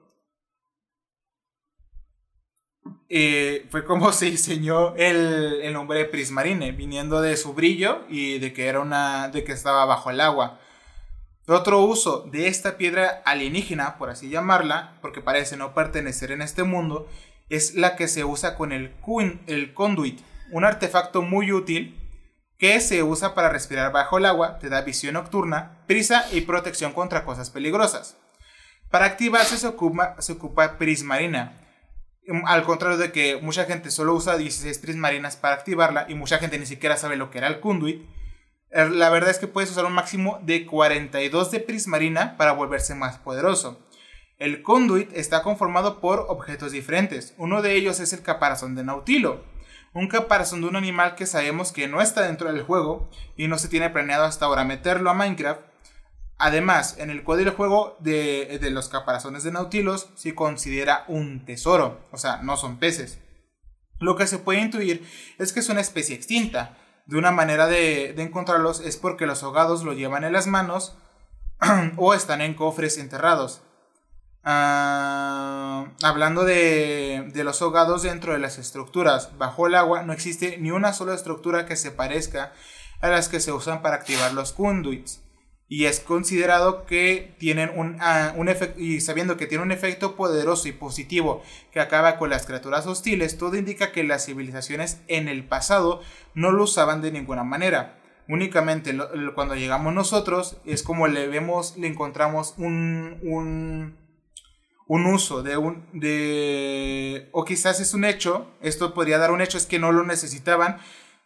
[SPEAKER 2] eh, fue como *laughs* se diseñó el, nombre de Prismarine, viniendo de su brillo y de que, era una, de que estaba bajo el agua. Otro uso de esta piedra alienígena, por así llamarla, porque parece no pertenecer en este mundo, es la que se usa con el, el conduit, un artefacto muy útil que se usa para respirar bajo el agua, te da visión nocturna, prisa y protección contra cosas peligrosas. Para activarse se ocupa, se ocupa prismarina, Mm, al contrario de que mucha gente solo usa 16 prismarinas para activarla y mucha gente ni siquiera sabe lo que era el conduit, la verdad es que puedes usar un máximo de 42 de prismarina para volverse más poderoso. El conduit está conformado por objetos diferentes. Uno de ellos es el caparazón de Nautilo, un caparazón de un animal que sabemos que no está dentro del juego y no se tiene planeado hasta ahora meterlo a Minecraft. Además, en el código del juego de, de los caparazones de Nautilus se considera un tesoro, o sea, no son peces. Lo que se puede intuir es que es una especie extinta. De una manera de, de encontrarlos es porque los ahogados lo llevan en las manos *clears throat* o están en cofres enterrados. Ah, hablando de, de, los ahogados dentro de las estructuras, bajo el agua no existe ni una sola estructura que se parezca a las que se usan para activar los conduits. Y es considerado que tienen un, uh, un efecto, y sabiendo que tiene un efecto poderoso y positivo que acaba con las criaturas hostiles, todo indica que las civilizaciones en el pasado no lo usaban de ninguna manera. Únicamente cuando llegamos nosotros es como le vemos, le encontramos un, un, un uso de un, de, o quizás es un hecho, esto podría dar un hecho, es que no lo necesitaban,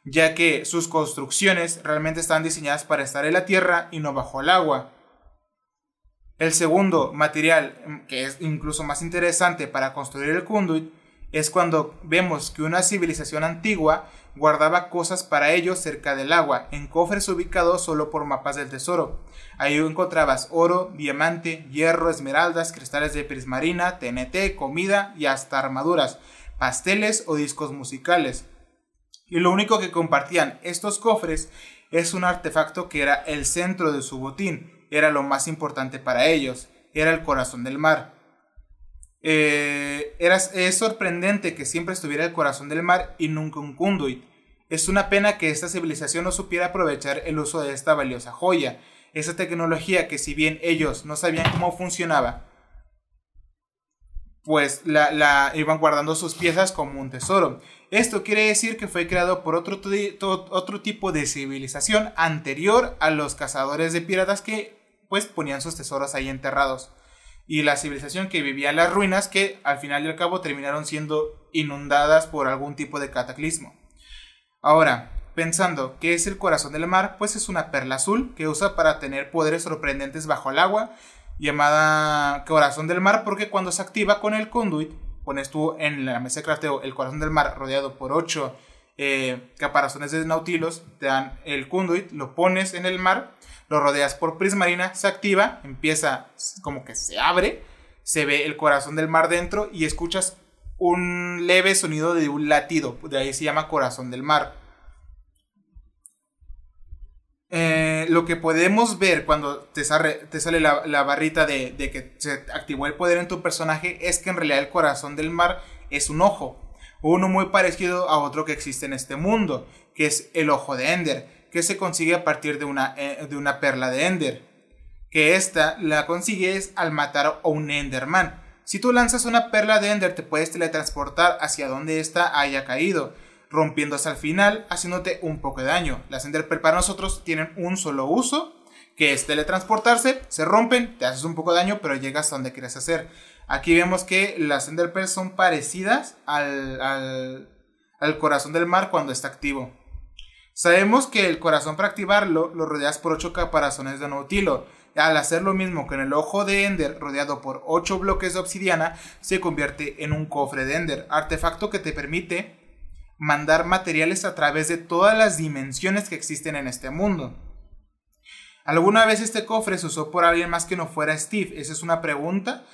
[SPEAKER 2] ya que sus construcciones realmente estaban diseñadas para estar en la tierra y no bajo el agua. El segundo material, que es incluso más interesante para construir el conduit, es cuando vemos que una civilización antigua guardaba cosas para ellos cerca del agua, en cofres ubicados solo por mapas del tesoro. Ahí encontrabas oro, diamante, hierro, esmeraldas, cristales de prismarina, TNT, comida y hasta armaduras, pasteles o discos musicales. Y lo único que compartían estos cofres es un artefacto que era el centro de su botín, era lo más importante para ellos, era el corazón del mar. Eh, era, es sorprendente que siempre estuviera el corazón del mar y nunca un conduit. Es una pena que esta civilización no supiera aprovechar el uso de esta valiosa joya, esa tecnología que si bien ellos no sabían cómo funcionaba, pues la, iban guardando sus piezas como un tesoro. Esto quiere decir que fue creado por otro, otro tipo de civilización anterior a los cazadores de piratas que pues ponían sus tesoros ahí enterrados y la civilización que vivía en las ruinas que al final y al cabo terminaron siendo inundadas por algún tipo de cataclismo. Ahora, pensando que es el corazón del mar, pues es una perla azul que usa para tener poderes sorprendentes bajo el agua, llamada corazón del mar porque cuando se activa con el conduit, pones tú en la mesa de crafteo el corazón del mar rodeado por 8 eh, caparazones de nautilos, te dan el conduit, lo pones en el mar lo rodeas por prismarina, se activa, empieza como que se abre, se ve el corazón del mar dentro y escuchas un leve sonido de un latido, de ahí se llama corazón del mar. Eh, lo que podemos ver cuando te sale, la, barrita de, que se activó el poder en tu personaje es que en realidad el corazón del mar es un ojo. Uno muy parecido a otro que existe en este mundo, que es el ojo de Ender que se consigue a partir de una, eh, perla de Ender. Que esta la consigues al matar a un Enderman. Si tú lanzas una perla de Ender te puedes teletransportar hacia donde ésta haya caído, rompiéndose al final, haciéndote un poco de daño. Las Ender Pearl para nosotros tienen un solo uso, que es teletransportarse, se rompen, te haces un poco de daño, pero llegas a donde quieres hacer. Aquí vemos que las Ender Pearl son parecidas al, al, al corazón del mar cuando está activo. Sabemos que el corazón para activarlo lo rodeas por 8 caparazones de Nautilo. Al hacer lo mismo que en el ojo de Ender, rodeado por 8 bloques de obsidiana, se convierte en un cofre de Ender, artefacto que te permite mandar materiales a través de todas las dimensiones que existen en este mundo. ¿Alguna vez este cofre se usó por alguien más que no fuera Steve? Esa es una pregunta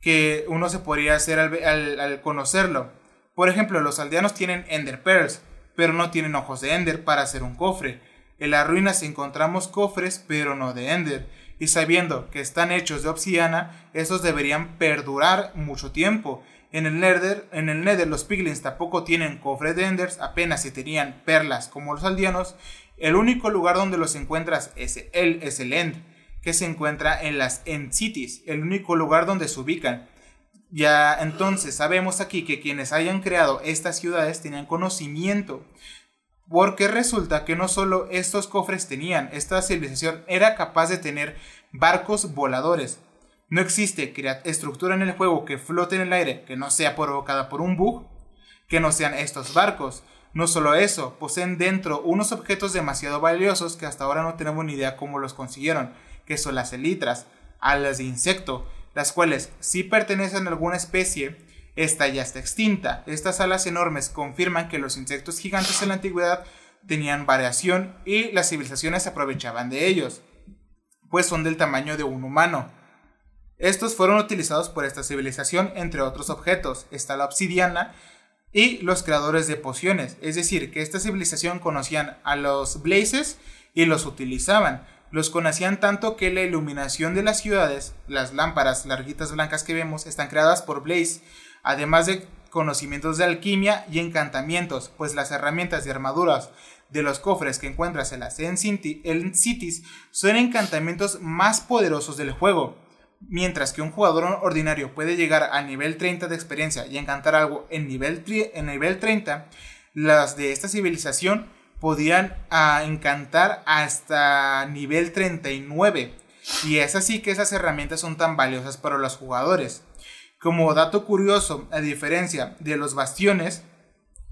[SPEAKER 2] que uno se podría hacer al, conocerlo. Por ejemplo, los aldeanos tienen Ender Pearls, pero no tienen ojos de Ender para hacer un cofre. En las ruinas encontramos cofres, pero no de Ender, y sabiendo que están hechos de obsidiana, estos deberían perdurar mucho tiempo. En el Nether, en el Nether los piglins tampoco tienen cofres de Enders, apenas si tenían perlas como los aldeanos. El único lugar donde los encuentras es el, es el End, que se encuentra en las End Cities, el único lugar donde se ubican. Ya entonces sabemos aquí que quienes hayan creado estas ciudades tenían conocimiento. Porque resulta que no solo estos cofres tenían, esta civilización era capaz de tener barcos voladores. No existe estructura en el juego que flote en el aire que no sea provocada por un bug, que no sean estos barcos. No solo eso, poseen dentro unos objetos demasiado valiosos que hasta ahora no tenemos ni idea cómo los consiguieron, que son las elitras, alas de insecto, las cuales si pertenecen a alguna especie, esta ya está extinta. Estas alas enormes confirman que los insectos gigantes en la antigüedad tenían variación y las civilizaciones aprovechaban de ellos. pues son del tamaño de un humano. Estos fueron utilizados por esta civilización, entre otros objetos. Está la obsidiana y los creadores de pociones. Es decir, que esta civilización conocían a los blazes y los utilizaban. Los conocían tanto que la iluminación de las ciudades, las lámparas larguitas blancas que vemos, están creadas por Blaze, además de conocimientos de alquimia y encantamientos, pues las herramientas y armaduras de los cofres que encuentras en las en Cities son encantamientos más poderosos del juego. Mientras que un jugador ordinario puede llegar a nivel 30 de experiencia y encantar algo en nivel, en nivel 30, las de esta civilización podían ah, encantar hasta nivel 39. Y es así que esas herramientas son tan valiosas para los jugadores. Como dato curioso, a diferencia de los bastiones,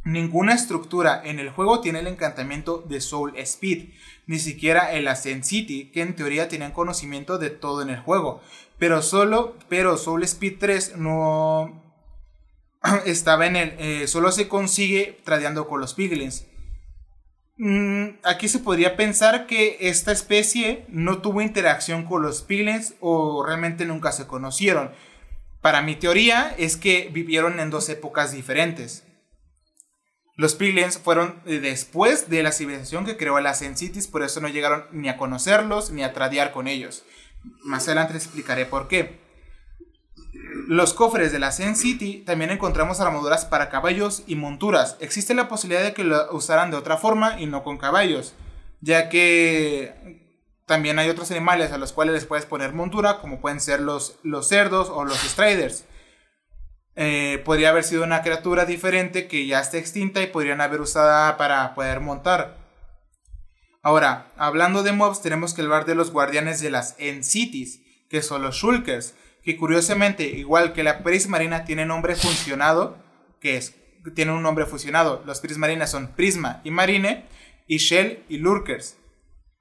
[SPEAKER 2] ninguna estructura en el juego tiene el encantamiento de Soul Speed, ni siquiera el Ascent City, que en teoría tenían conocimiento de todo en el juego. Pero solo, pero Soul Speed 3 no *clears throat* estaba en el, eh, solo se consigue tradeando con los piglins. Mm, aquí se podría pensar que esta especie no tuvo interacción con los piglins o realmente nunca se conocieron. Para mi teoría es que vivieron en dos épocas diferentes. Los piglins fueron eh, después de la civilización que creó las Cities, por eso no llegaron ni a conocerlos ni a tradear con ellos. Más adelante les explicaré por qué. Los cofres de la Zen City también encontramos armaduras para caballos y monturas. Existe la posibilidad de que lo usaran de otra forma y no con caballos, ya que también hay otros animales a los cuales les puedes poner montura, como pueden ser los, los cerdos o los striders. Eh, podría haber sido una criatura diferente que ya está extinta y podrían haber usada para poder montar. Ahora, hablando de mobs, tenemos que hablar de los guardianes de las End-Cities, que son los Shulkers, que curiosamente, igual que la Prismarina, tiene nombre funcionado, que es, tiene un nombre fusionado. Los Prismarinas son Prisma y Marine, y Shell y Lurkers.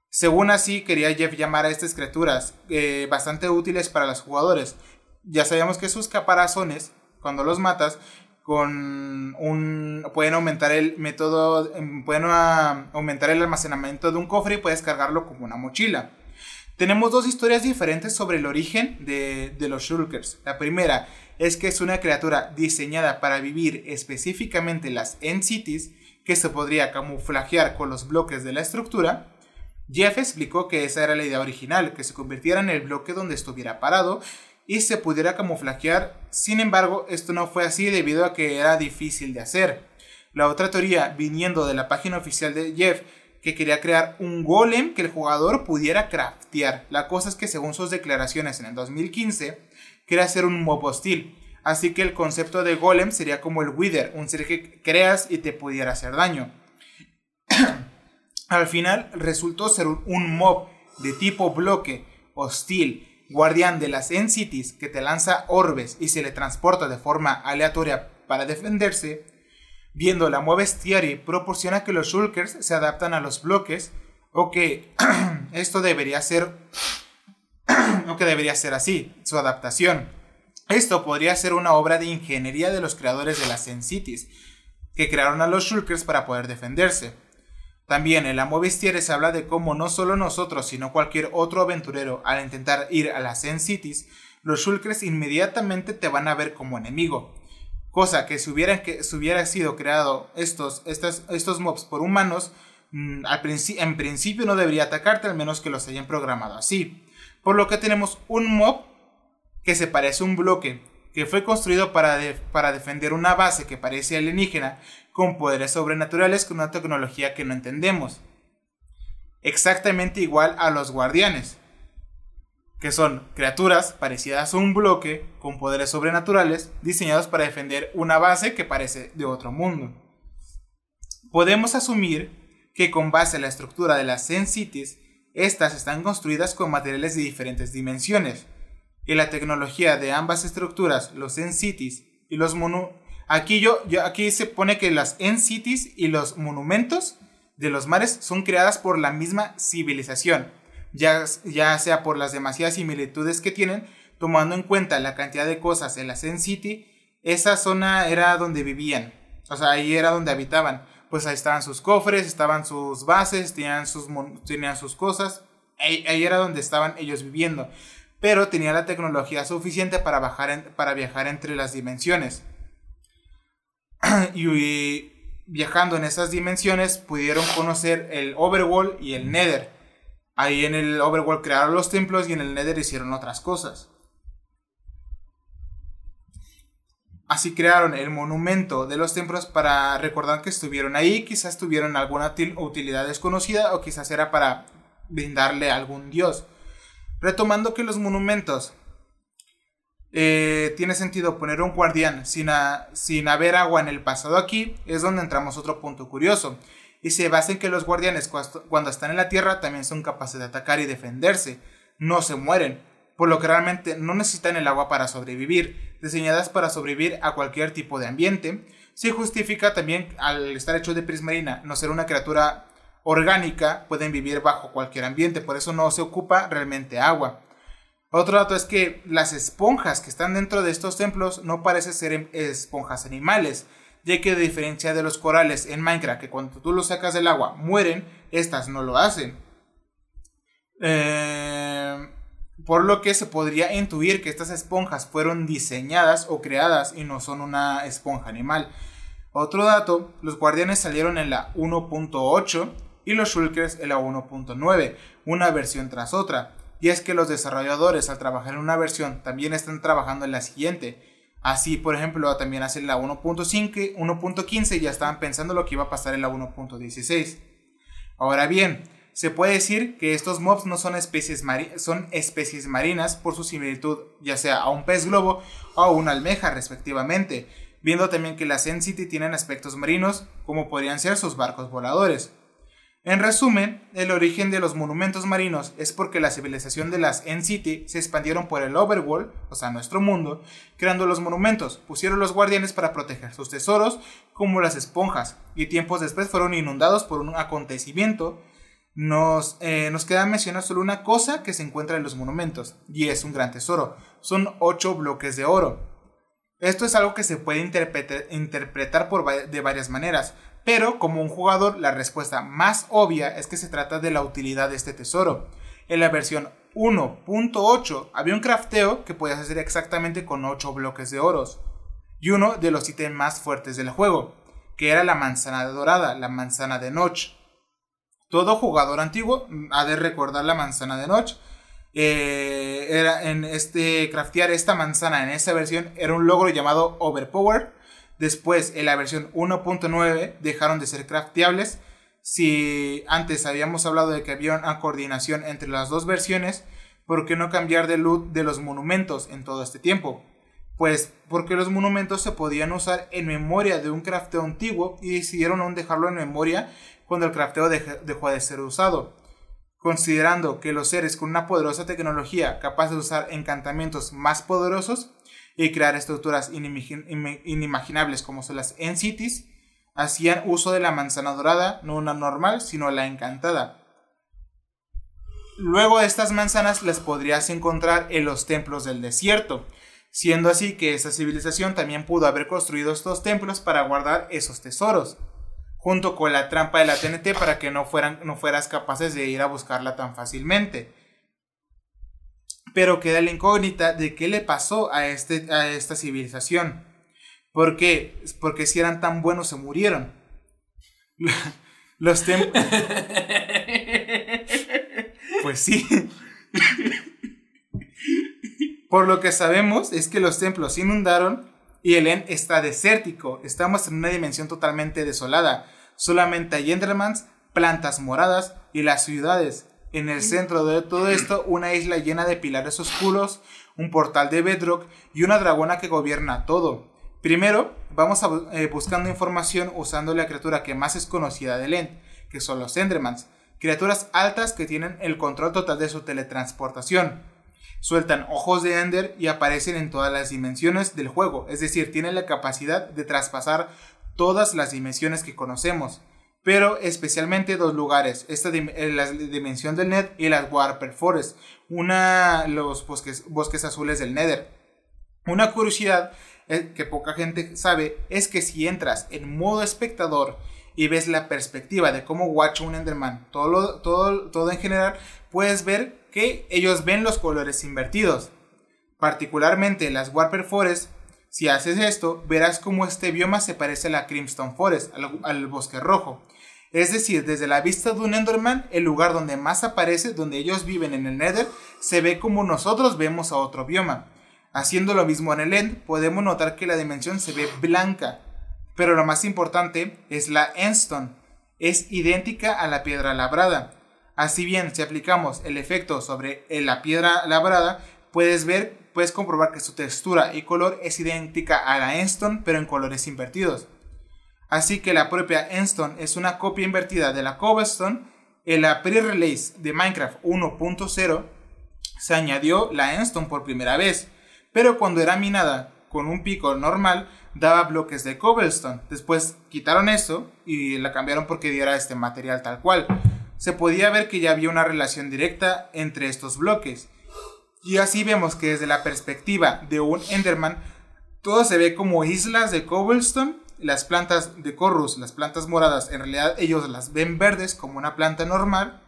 [SPEAKER 2] Según así, quería Jeff llamar a estas criaturas, eh, bastante útiles para los jugadores. Ya sabemos que sus caparazones, cuando los matas, con un pueden aumentar el método em, pueden ah, aumentar el almacenamiento de un cofre y puedes cargarlo como una mochila. Tenemos dos historias diferentes sobre el origen de, de los Shulkers. La primera es que es una criatura diseñada para vivir específicamente en las End Cities que se podría camuflajear con los bloques de la estructura. Jeff explicó que esa era la idea original, que se convirtiera en el bloque donde estuviera parado y se pudiera camuflajear. Sin embargo, esto no fue así debido a que era difícil de hacer. La otra teoría, viniendo de la página oficial de Jeff, que quería crear un golem que el jugador pudiera craftear. La cosa es que según sus declaraciones en el 2015, quería hacer un mob hostil. Así que el concepto de golem sería como el wither, un ser que creas y te pudiera hacer daño. *clears throat* Al final resultó ser un mob de tipo bloque hostil guardián de las End-Cities que te lanza orbes y se le transporta de forma aleatoria para defenderse, viendo la Theory proporciona que los Shulkers se adaptan a los bloques o que *clears throat* esto debería ser *clears throat* o que debería ser así, su adaptación. Esto podría ser una obra de ingeniería de los creadores de las End-Cities, que crearon a los Shulkers para poder defenderse. También en la Movistiere se habla de cómo no solo nosotros, sino cualquier otro aventurero, al intentar ir a las Zen Cities, los Shulkers inmediatamente te van a ver como enemigo. Cosa que si, hubieran, que, hubiera sido creado estos, estos, estos mobs por humanos, mm, en principio no debería atacarte, al menos que los hayan programado así. Por lo que tenemos un mob que se parece a un bloque, que fue construido para, para defender una base que parece alienígena, con poderes sobrenaturales con una tecnología que no entendemos. Exactamente igual a los guardianes, que son criaturas parecidas a un bloque con poderes sobrenaturales diseñados para defender una base que parece de otro mundo. Podemos asumir que con base en la estructura de las Zen Cities, estas están construidas con materiales de diferentes dimensiones, y la tecnología de ambas estructuras, los Zen Cities y los Monu Aquí, yo, aquí se pone que las End Cities y los monumentos de los mares son creadas por la misma civilización, ya, ya sea por las demasiadas similitudes que tienen, tomando en cuenta la cantidad de cosas en la End City, esa zona era donde vivían, o sea, ahí era donde habitaban. Pues ahí estaban sus cofres, estaban sus bases, tenían sus, tenían sus cosas. ahí, ahí era donde estaban ellos viviendo. Pero tenía la tecnología suficiente para, bajar para viajar entre las dimensiones. *clears throat* y, viajando en esas dimensiones pudieron conocer el Overworld y el Nether. Ahí en el Overworld crearon los templos y en el Nether hicieron otras cosas. Así crearon el monumento de los templos para recordar que estuvieron ahí, quizás tuvieron alguna til- utilidad desconocida o quizás era para brindarle a algún dios. Retomando que los monumentos eh, tiene sentido poner un guardián sin, sin haber agua en el pasado aquí, es donde entramos otro punto curioso. Y se basa en que los guardianes cuando, cuando están en la tierra también son capaces de atacar y defenderse, no se mueren, por lo que realmente no necesitan el agua para sobrevivir, diseñadas para sobrevivir a cualquier tipo de ambiente. Se justifica también al estar hecho de prismarina, no ser una criatura orgánica, pueden vivir bajo cualquier ambiente, por eso no se ocupa realmente agua. Otro dato es que las esponjas que están dentro de estos templos no parecen ser em- esponjas animales, ya que a diferencia de los corales en Minecraft, que cuando tú los sacas del agua mueren, estas no lo hacen. Eh, por lo que se podría intuir que estas esponjas fueron diseñadas o creadas y no son una esponja animal. Otro dato, los guardianes salieron en la 1.8 y los shulkers en la 1.9, una versión tras otra. Y es que los desarrolladores al trabajar en una versión también están trabajando en la siguiente. Así, por ejemplo, también hacen la 1.5, 1.15 y ya estaban pensando lo que iba a pasar en la 1.16. Ahora bien, se puede decir que estos mobs no son especies, son especies marinas por su similitud ya sea a un pez globo o a una almeja respectivamente, viendo también que las N-City tienen aspectos marinos como podrían ser sus barcos voladores. En resumen, el origen de los monumentos marinos es porque la civilización de las N-City se expandieron por el Overworld, o sea, nuestro mundo, creando los monumentos, pusieron los guardianes para proteger sus tesoros, como las esponjas, y tiempos después fueron inundados por un acontecimiento. Nos, eh, nos queda mencionar solo una cosa que se encuentra en los monumentos, y es un gran tesoro. Son ocho bloques de oro. Esto es algo que se puede interpretar por de varias maneras, pero como un jugador la respuesta más obvia es que se trata de la utilidad de este tesoro. En la versión 1.8 había un crafteo que podías hacer exactamente con 8 bloques de oros y uno de los ítems más fuertes del juego, que era la manzana dorada, la manzana de Notch. Todo jugador antiguo ha de recordar la manzana de Notch. Eh, era en este craftear esta manzana en esa versión era un logro llamado Overpower. Después en la versión 1.9 dejaron de ser crafteables. Si antes habíamos hablado de que había una coordinación entre las dos versiones, ¿por qué no cambiar de loot de los monumentos en todo este tiempo? Pues porque los monumentos se podían usar en memoria de un crafteo antiguo y decidieron aún dejarlo en memoria cuando el crafteo dej- dejó de ser usado. Considerando que los seres con una poderosa tecnología capaz de usar encantamientos más poderosos y crear estructuras inimaginables como son las N-Cities, hacían uso de la manzana dorada, no una normal, sino la encantada. Luego estas manzanas las podrías encontrar en los templos del desierto, siendo así que esa civilización también pudo haber construido estos templos para guardar esos tesoros, junto con la trampa de la TNT para que no, fueran, no fueras capaces de ir a buscarla tan fácilmente. Pero queda la incógnita de qué le pasó a, este, a esta civilización. ¿Por qué? Porque si eran tan buenos se murieron. Los templos... Pues sí. Por lo que sabemos es que los templos se inundaron y el End está desértico. Estamos en una dimensión totalmente desolada. Solamente hay Endermans, plantas moradas y las ciudades. En el centro de todo esto, una isla llena de pilares oscuros, un portal de bedrock y una dragona que gobierna todo. Primero, vamos a, eh, buscando información usando la criatura que más es conocida del End, que son los Endermans. Criaturas altas que tienen el control total de su teletransportación. Sueltan ojos de Ender y aparecen en todas las dimensiones del juego, es decir, tienen la capacidad de traspasar todas las dimensiones que conocemos, pero especialmente dos lugares, esta eh, la dimensión del Net y las Warper Forest, una los bosques, bosques azules del Nether. Una curiosidad eh, que poca gente sabe es que si entras en modo espectador y ves la perspectiva de cómo watch un Enderman, todo, todo, todo en general, puedes ver que ellos ven los colores invertidos. Particularmente las Warper Forest, si haces esto, verás cómo este bioma se parece a la Crimson Forest, al, bosque rojo. Es decir, desde la vista de un Enderman, el lugar donde más aparece, donde ellos viven en el Nether, se ve como nosotros vemos a otro bioma. Haciendo lo mismo en el End, podemos notar que la dimensión se ve blanca. Pero lo más importante es la Endstone. Es idéntica a la piedra labrada. Así bien, si aplicamos el efecto sobre la piedra labrada, puedes ver, puedes comprobar que su textura y color es idéntica a la Endstone, pero en colores invertidos. Así que la propia Endstone es una copia invertida de la Cobblestone. En la pre-release de Minecraft 1.0 se añadió la Endstone por primera vez, pero cuando era minada con un pico normal daba bloques de cobblestone. Después quitaron eso y la cambiaron porque diera este material tal cual se podía ver que ya había una relación directa entre estos bloques. Y así vemos que desde la perspectiva de un Enderman, todo se ve como islas de cobblestone. Las plantas de Corrus, las plantas moradas, en realidad ellos las ven verdes como una planta normal.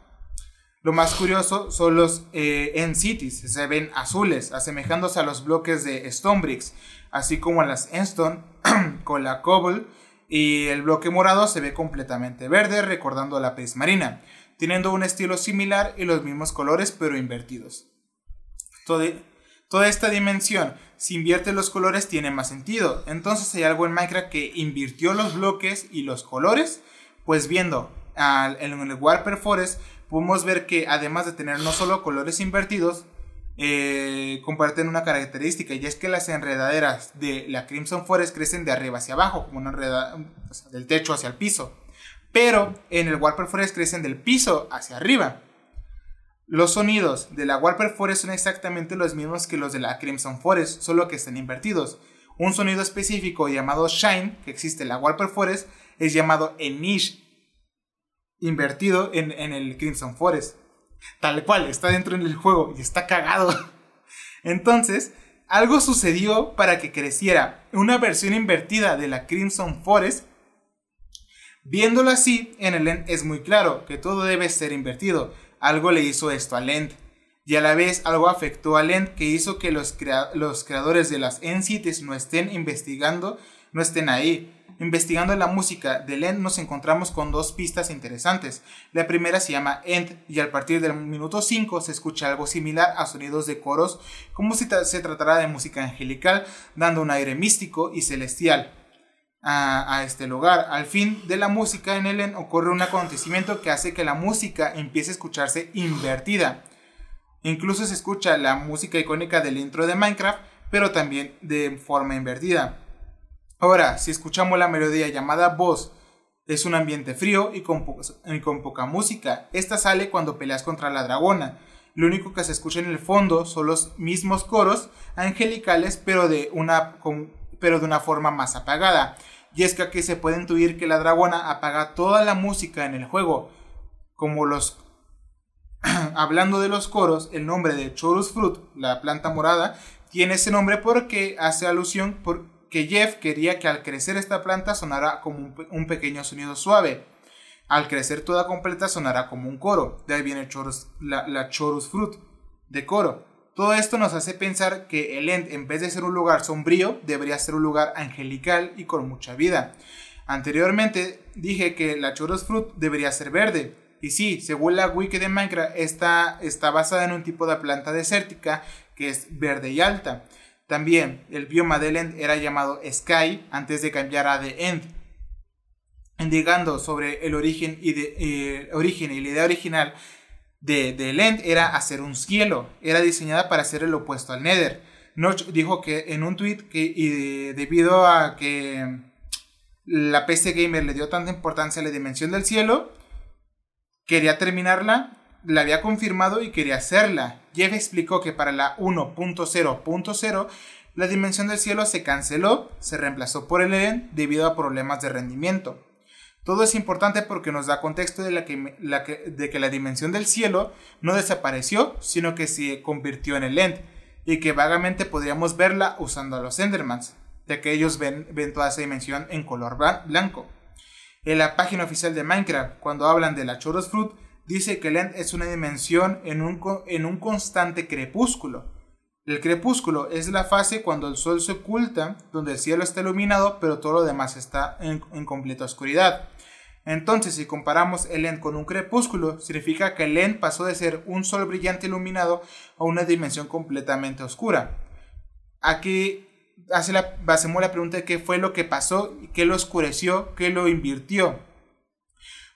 [SPEAKER 2] Lo más curioso son los eh, End Cities, se ven azules, asemejándose a los bloques de Stone Bricks, así como en las Endstone *clears throat* con la Cobble y el bloque morado se ve completamente verde, recordando a la prismarina teniendo un estilo similar y los mismos colores pero invertidos. toda esta dimensión, si invierte los colores, tiene más sentido. Entonces hay algo en Minecraft que invirtió los bloques y los colores. Pues viendo en el Warper Forest, podemos ver que además de tener no solo colores invertidos, eh, comparten una característica y es que las enredaderas de la Crimson Forest crecen de arriba hacia abajo, como una enredadera del techo hacia el piso pero en el Warper Forest crecen del piso hacia arriba. Los sonidos de la Warper Forest son exactamente los mismos que los de la Crimson Forest, solo que están invertidos. Un sonido específico llamado Shine, que existe en la Warper Forest, es llamado Enish, invertido en, en el Crimson Forest. Tal cual, está dentro del juego y está cagado. *laughs* Entonces, algo sucedió para que creciera una versión invertida de la Crimson Forest Viéndolo así, en el End es muy claro que todo debe ser invertido. Algo le hizo esto al End. Y a la vez algo afectó al End que hizo que los, creadores de las Cities no estén investigando, no estén ahí. Investigando la música del End nos encontramos con dos pistas interesantes. La primera se llama End y al partir del minuto 5 se escucha algo similar a sonidos de coros como si se tratara de música angelical, dando un aire místico y celestial a, este lugar. Al fin de la música en Ellen ocurre un acontecimiento que hace que la música empiece a escucharse invertida. Incluso se escucha la música icónica del intro de Minecraft, pero también de forma invertida. Ahora, si escuchamos la melodía llamada voz, es un ambiente frío y con, y con poca música. Esta sale cuando peleas contra la dragona. Lo único que se escucha en el fondo son los mismos coros angelicales, pero de una, pero de una forma más apagada. Y es que aquí se puede intuir que la dragona apaga toda la música en el juego. Como los... *clears throat* Hablando de los coros, el nombre de Chorus Fruit, la planta morada, tiene ese nombre porque hace alusión porque Jeff quería que al crecer esta planta sonara como un, pequeño sonido suave. Al crecer toda completa sonará como un coro. De ahí viene la, la Chorus Fruit de coro. Todo esto nos hace pensar que el End, en vez de ser un lugar sombrío, debería ser un lugar angelical y con mucha vida. Anteriormente dije que la Choros Fruit debería ser verde. Y sí, según la wiki de Minecraft, esta está basada en un tipo de planta desértica que es verde y alta. También el bioma del End era llamado Sky antes de cambiar a The End. Indicando sobre el origen y, de, eh, origen y la idea original de, de Lend era hacer un cielo, era diseñada para hacer el opuesto al Nether. Notch dijo que en un tweet que debido a que la PC Gamer le dio tanta importancia a la dimensión del cielo, quería terminarla, la había confirmado y quería hacerla. Jeff explicó que para la 1.0.0 la dimensión del cielo se canceló, se reemplazó por el Eden debido a problemas de rendimiento. Todo es importante porque nos da contexto de, que, la dimensión del cielo no desapareció, sino que se convirtió en el End, y que vagamente podríamos verla usando a los Endermans, de que ellos ven, toda esa dimensión en color blanco. En la página oficial de Minecraft, cuando hablan de la Chorus Fruit, dice que el End es una dimensión en un constante crepúsculo. El crepúsculo es la fase cuando el sol se oculta, donde el cielo está iluminado, pero todo lo demás está en, completa oscuridad. Entonces, si comparamos el End con un crepúsculo, significa que el End pasó de ser un sol brillante iluminado a una dimensión completamente oscura. Aquí hace la, hacemos la pregunta de qué fue lo que pasó, qué lo oscureció, qué lo invirtió.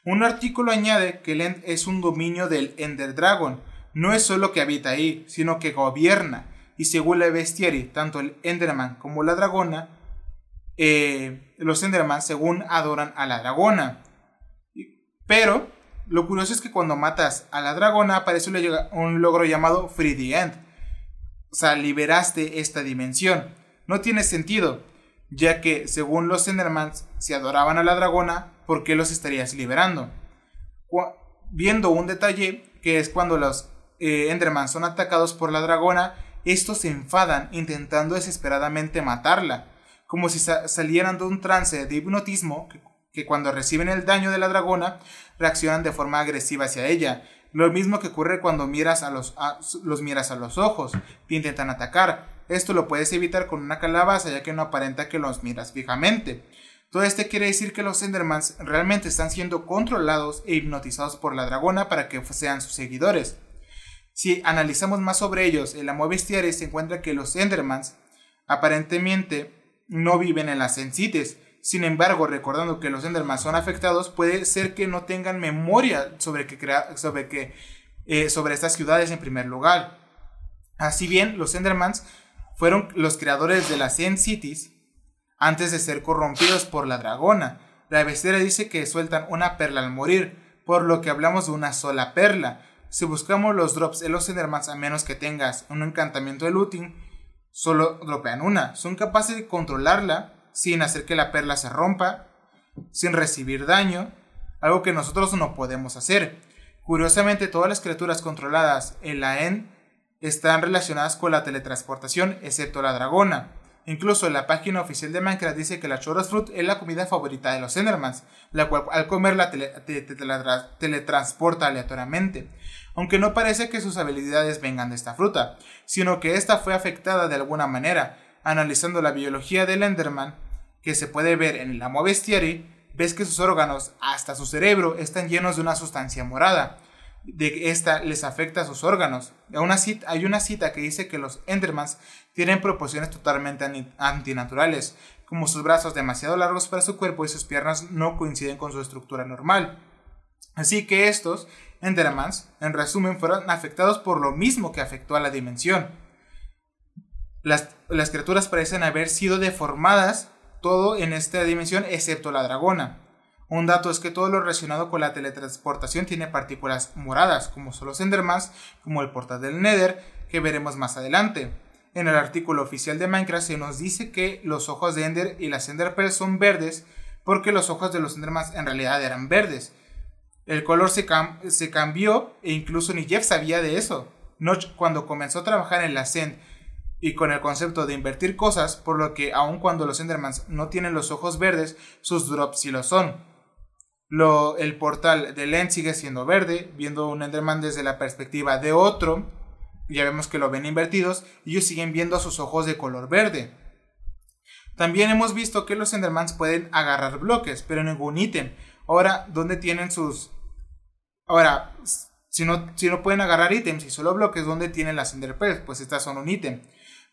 [SPEAKER 2] Un artículo añade que el End es un dominio del Ender Dragon. No es solo que habita ahí, sino que gobierna y según la bestiaria, tanto el Enderman como la dragona, eh, los Enderman según adoran a la dragona. Pero lo curioso es que cuando matas a la dragona aparece un logro llamado Free the End. O sea, liberaste esta dimensión. No tiene sentido, ya que según los Endermans, si adoraban a la dragona, ¿por qué los estarías liberando? Viendo un detalle que es cuando los eh, Enderman son atacados por la dragona, estos se enfadan intentando desesperadamente matarla, como si salieran de un trance de hipnotismo que, cuando reciben el daño de la dragona reaccionan de forma agresiva hacia ella. Lo mismo que ocurre cuando miras a los, miras a los ojos, te intentan atacar. Esto lo puedes evitar con una calabaza ya que no aparenta que los miras fijamente. Todo esto quiere decir que los Endermans realmente están siendo controlados e hipnotizados por la dragona para que sean sus seguidores. Si analizamos más sobre ellos, en la Bestiaria se encuentra que los Endermans aparentemente no viven en las Sensites. Sin embargo, recordando que los Endermans son afectados, puede ser que no tengan memoria sobre, que sobre, que, eh, sobre estas ciudades en primer lugar. Así bien, los Endermans fueron los creadores de las End Cities antes de ser corrompidos por la dragona. La bestiaria dice que sueltan una perla al morir, por lo que hablamos de una sola perla. Si buscamos los drops de los Endermans, a menos que tengas un encantamiento de looting, solo dropean una. Son capaces de controlarla sin hacer que la perla se rompa, sin recibir daño, algo que nosotros no podemos hacer. Curiosamente, todas las criaturas controladas en la END están relacionadas con la teletransportación, excepto la dragona. Incluso la página oficial de Minecraft dice que la Chorus Fruit es la comida favorita de los Endermans, la cual al comerla teletransporta aleatoriamente aunque no parece que sus habilidades vengan de esta fruta, sino que ésta fue afectada de alguna manera. Analizando la biología del Enderman, que se puede ver en el Amo Bestiary, ves que sus órganos, hasta su cerebro, están llenos de una sustancia morada. De esta les afecta a sus órganos. Hay una cita que dice que los Endermans tienen proporciones totalmente antinaturales, como sus brazos demasiado largos para su cuerpo y sus piernas no coinciden con su estructura normal. Así que estos Endermans, en resumen, fueron afectados por lo mismo que afectó a la dimensión. Las, criaturas parecen haber sido deformadas todo en esta dimensión excepto la dragona. Un dato es que todo lo relacionado con la teletransportación tiene partículas moradas, como son los Endermans, como el portal del Nether, que veremos más adelante. En el artículo oficial de Minecraft se nos dice que los ojos de Ender y las Ender son verdes porque los ojos de los Endermans en realidad eran verdes, el color se, se cambió e incluso ni Jeff sabía de eso. Notch cuando comenzó a trabajar en la Send y con el concepto de invertir cosas, por lo que aun cuando los Endermans no tienen los ojos verdes, sus drops sí lo son. El portal de Len sigue siendo verde, viendo un Enderman desde la perspectiva de otro, ya vemos que lo ven invertidos, y ellos siguen viendo sus ojos de color verde. También hemos visto que los Endermans pueden agarrar bloques, pero ningún ítem, Ahora, ¿dónde tienen sus... Ahora, si no, si no pueden agarrar ítems y solo bloques, ¿dónde tienen las Ender Pues estas son un ítem.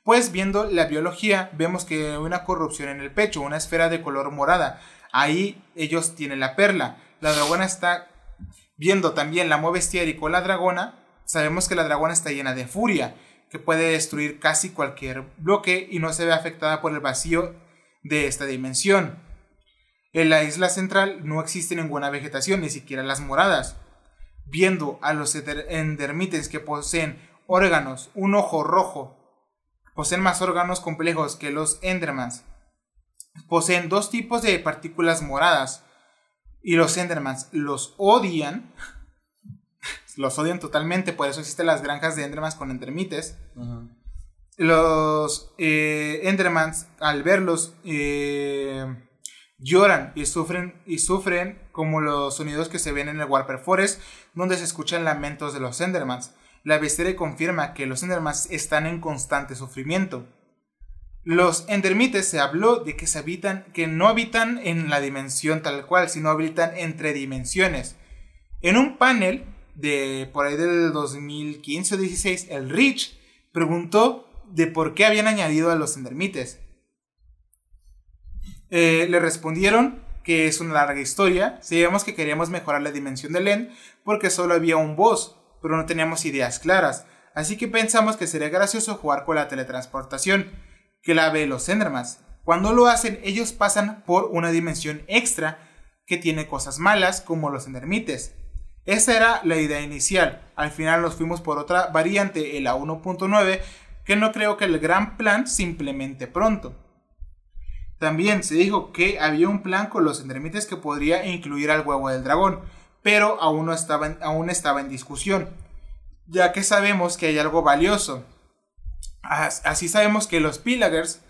[SPEAKER 2] Pues viendo la biología, vemos que hay una corrupción en el pecho, una esfera de color morada. Ahí ellos tienen la perla. La dragona está viendo también la y con la dragona. Sabemos que la dragona está llena de furia, que puede destruir casi cualquier bloque y no se ve afectada por el vacío de esta dimensión. En la isla central no existe ninguna vegetación, ni siquiera las moradas. Viendo a los endermites que poseen órganos, un ojo rojo, poseen más órganos complejos que los endermans. Poseen dos tipos de partículas moradas. Y los endermans los odian. *laughs* los odian totalmente, por eso existen las granjas de endermans con endermites. Los eh, endermans, al verlos, eh, lloran y sufren, y sufren como los sonidos que se ven en el Warper Forest, donde se escuchan lamentos de los Endermans. La bestiaria confirma que los Endermans están en constante sufrimiento. Los Endermites se habló de que, se habitan, que no habitan en la dimensión tal cual, sino habitan entre dimensiones. En un panel de por ahí del 2015 o 16, el Rich preguntó de por qué habían añadido a los Endermites. Eh, le respondieron que es una larga historia. Sabíamos que queríamos mejorar la dimensión del End porque solo había un boss, pero no teníamos ideas claras. Así que pensamos que sería gracioso jugar con la teletransportación, que la ve los Endermans. Cuando lo hacen, ellos pasan por una dimensión extra que tiene cosas malas, como los Endermites. Esa era la idea inicial. Al final nos fuimos por otra variante, el A1.9, que no creo que el gran plan se implemente pronto. También se dijo que había un plan con los endermites que podría incluir al huevo del dragón, pero aún, no estaba en, aún estaba en discusión, ya que sabemos que hay algo valioso. Así sabemos que los Pillagers,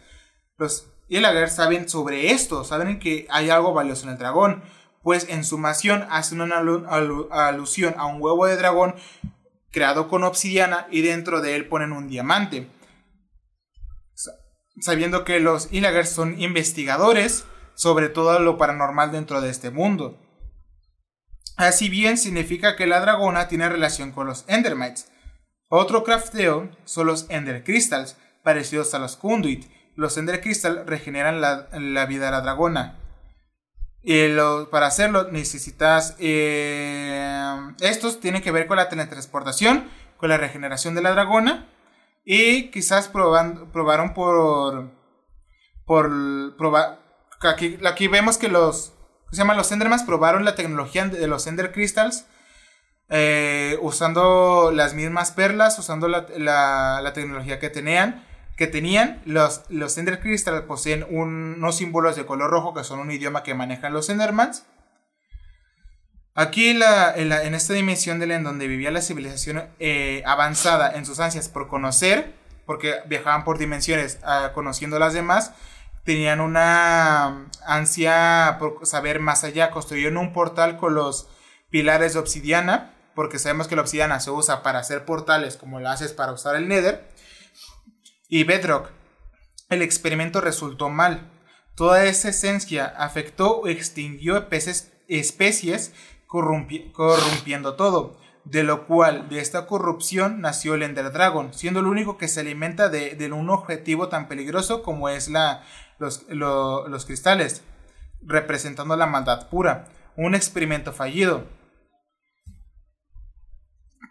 [SPEAKER 2] los Pillagers saben sobre esto, saben que hay algo valioso en el dragón, pues en su sumación hacen una alusión a un huevo de dragón creado con obsidiana y dentro de él ponen un diamante. Sabiendo que los Illagers son investigadores sobre todo lo paranormal dentro de este mundo. Así bien significa que la dragona tiene relación con los Endermites. Otro crafteo son los Ender Crystals, parecidos a los Conduit. Los Ender Crystals regeneran la, la vida de la dragona para hacerlo necesitas... Eh, estos tienen que ver con la teletransportación, con la regeneración de la dragona. Y quizás probaron por... Por aquí vemos que los... Se llaman los Endermans probaron la tecnología de los Ender Crystals. Eh, usando las mismas perlas, usando la, la tecnología que tenían que tenían. Los, los Ender Crystal poseen unos símbolos de color rojo que son un idioma que manejan los Endermans. Aquí en, esta dimensión de en donde vivía la civilización eh, avanzada en sus ansias por conocer, porque viajaban por dimensiones uh, conociendo las demás, tenían una ansia por saber más allá, construyeron un portal con los pilares de obsidiana, porque sabemos que la obsidiana se usa para hacer portales como la haces para usar el Nether y Bedrock. El experimento resultó mal. Toda esa esencia afectó o extinguió especies corrompiendo todo, de lo cual de esta corrupción nació el Ender Dragon, siendo el único que se alimenta de, un objetivo tan peligroso como es la, los, los cristales, representando la maldad pura, un experimento fallido.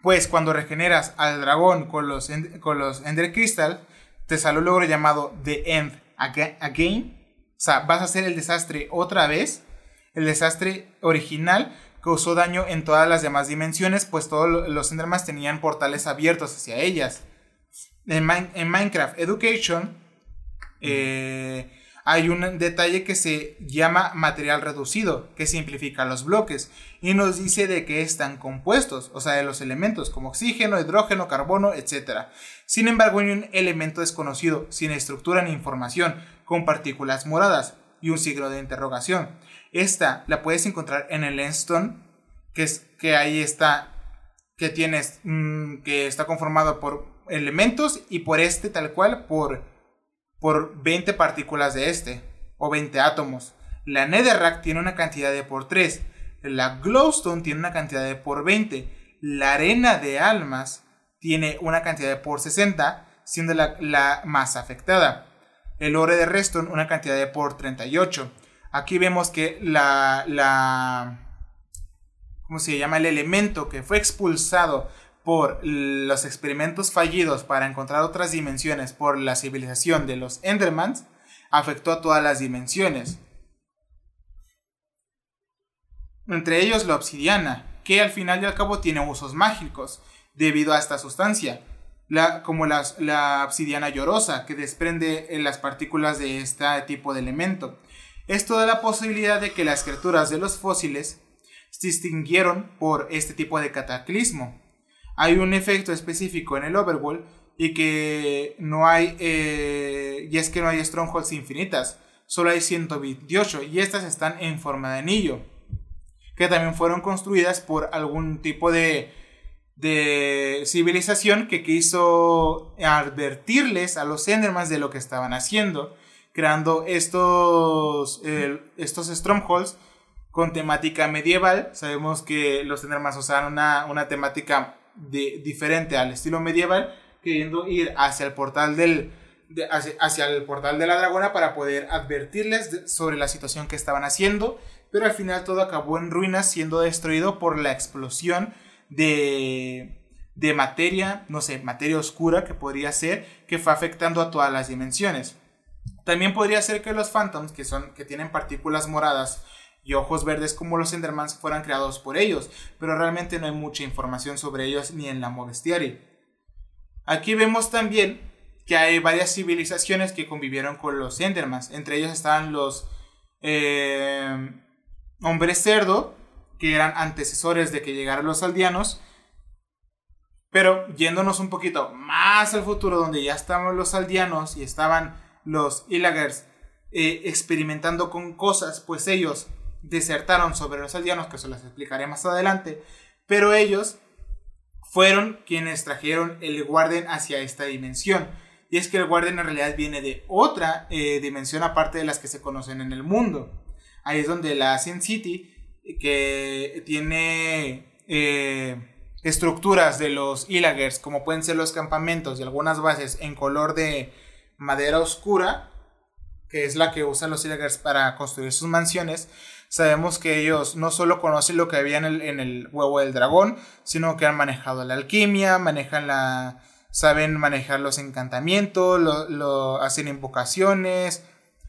[SPEAKER 2] Pues cuando regeneras al dragón con los, con los Ender Crystal, te sale un logro llamado The End Again. O sea, vas a hacer el desastre otra vez. El desastre original causó daño en todas las demás dimensiones, pues todos los Endermans tenían portales abiertos hacia ellas. En, Minecraft Education eh, hay un detalle que se llama material reducido, que simplifica los bloques y nos dice de qué están compuestos, o sea, de los elementos como oxígeno, hidrógeno, carbono, etc. Sin embargo, hay un elemento desconocido, sin estructura ni información, con partículas moradas y un signo de interrogación. Esta la puedes encontrar en el Endstone, que es que ahí está, que tienes, mm, que está conformado por elementos y por este tal cual por por 20 partículas de este, o 20 átomos. La Netherrack tiene una cantidad de por 3. La Glowstone tiene una cantidad de por 20. La arena de almas tiene una cantidad de por 60, siendo la, más afectada. El ore de Reston una cantidad de por 38. Aquí vemos que la, la ¿cómo se llama? El elemento que fue expulsado por los experimentos fallidos para encontrar otras dimensiones por la civilización de los Endermans, afectó a todas las dimensiones. Entre ellos la obsidiana, que al final y al cabo tiene usos mágicos, debido a esta sustancia, como la obsidiana llorosa, que desprende las partículas de este tipo de elemento. Esto da la posibilidad de que las criaturas de los fósiles se extinguieron por este tipo de cataclismo hay un efecto específico en el overworld y que no hay, eh, y es que no hay strongholds infinitas, solo hay 128 y estas están en forma de anillo, que también fueron construidas por algún tipo de, civilización que quiso advertirles a los Endermans de lo que estaban haciendo, creando estos, estos strongholds con temática medieval. Sabemos que los Endermans usaban una, una temática de, diferente al estilo medieval, queriendo ir hacia el portal del, hacia, el portal de la dragona para poder advertirles sobre la situación que estaban haciendo, pero al final todo acabó en ruinas siendo destruido por la explosión de, de materia, no sé, materia oscura que podría ser, que fue afectando a todas las dimensiones. También podría ser que los Phantoms, que, son, que tienen partículas moradas y ojos verdes como los Endermans, fueran creados por ellos, pero realmente no hay mucha información sobre ellos ni en la Modestiari. Aquí vemos también que hay varias civilizaciones que convivieron con los Endermans. Entre ellos estaban los eh, hombres cerdo, que eran antecesores de que llegaran los aldeanos. Pero yéndonos un poquito más al futuro, donde ya estaban los aldeanos y estaban los Illagers eh, experimentando con cosas, pues ellos desertaron sobre los aldeanos, que se las explicaré más adelante. Pero ellos fueron quienes trajeron el Guarden hacia esta dimensión y es que el Guardian en realidad viene de otra eh, dimensión aparte de las que se conocen en el mundo. Ahí es donde la Sin City, que tiene eh, estructuras de los Illagers, como pueden ser los campamentos y algunas bases en color de madera oscura, que es la que usan los Illagers para construir sus mansiones, sabemos que ellos no solo conocen lo que había en el, en el huevo del dragón, sino que han manejado la alquimia, manejan la saben manejar los encantamientos, lo, hacen invocaciones,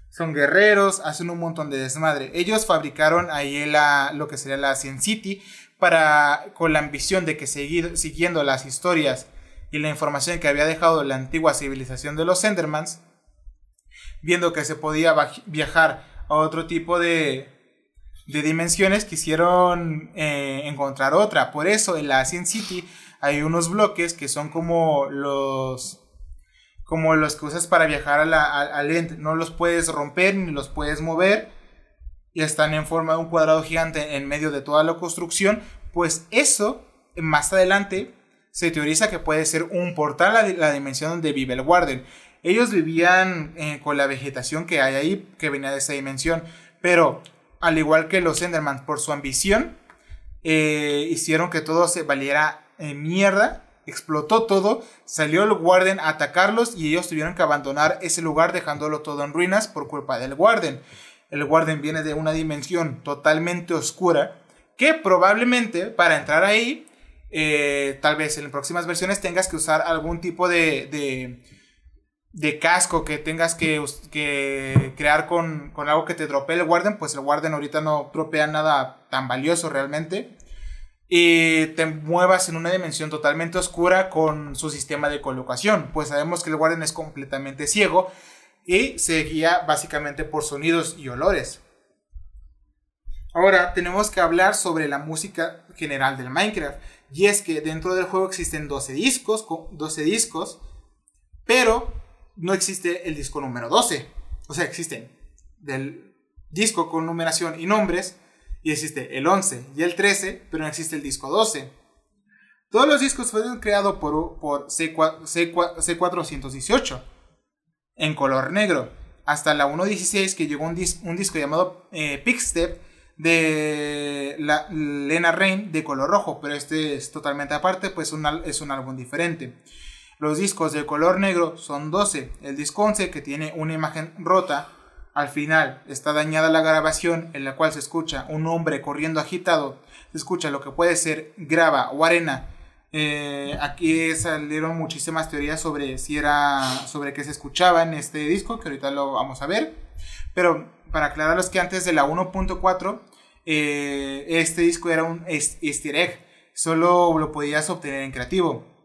[SPEAKER 2] son guerreros, hacen un montón de desmadre. Ellos fabricaron ahí la, lo que sería la Sin City para, con la ambición de que seguir, siguiendo las historias y la información que había dejado la antigua civilización de los Endermans, viendo que se podía viajar a otro tipo de, de dimensiones, quisieron eh, encontrar otra. Por eso en la Sin City hay unos bloques que son como los como los que usas para viajar a la, al ente. No los puedes romper ni los puedes mover. Y están en forma de un cuadrado gigante en medio de toda la construcción. Pues eso, más adelante, se teoriza que puede ser un portal a la dimensión donde vive el Warden. Ellos vivían eh, con la vegetación que hay ahí, que venía de esa dimensión. Pero, al igual que los Enderman, por su ambición, eh, hicieron que todo se valiera mierda, explotó todo, salió el Warden a atacarlos y ellos tuvieron que abandonar ese lugar dejándolo todo en ruinas por culpa del Warden. El Warden viene de una dimensión totalmente oscura que probablemente para entrar ahí, eh, tal vez en próximas versiones tengas que usar algún tipo de, casco que tengas que, que crear con, con, algo que te dropee el Warden, pues el Warden ahorita no dropea nada tan valioso realmente. Y te muevas en una dimensión totalmente oscura con su sistema de colocación, pues sabemos que el Warden es completamente ciego y se guía básicamente por sonidos y olores. Ahora tenemos que hablar sobre la música general del Minecraft, y es que dentro del juego existen 12 discos, 12 discos, pero no existe el disco número 12. O sea, existen del disco con numeración y nombres, y existe el 11 y el 13, pero no existe el disco 12. Todos los discos fueron creados por, por C418 en color negro, hasta la 1.16 que llegó un, disco llamado eh, Pickstep de Lena Rain de color rojo, pero este es totalmente aparte, pues es un álbum diferente. Los discos de color negro son 12, el disco 11 que tiene una imagen rota al final está dañada la grabación en la cual se escucha un hombre corriendo agitado, se escucha lo que puede ser grava o arena. Eh, aquí salieron muchísimas teorías sobre si era sobre qué se escuchaba en este disco, que ahorita lo vamos a ver. Pero para aclararlos que antes de la 1.4, eh, este disco era un easter egg, solo lo podías obtener en creativo.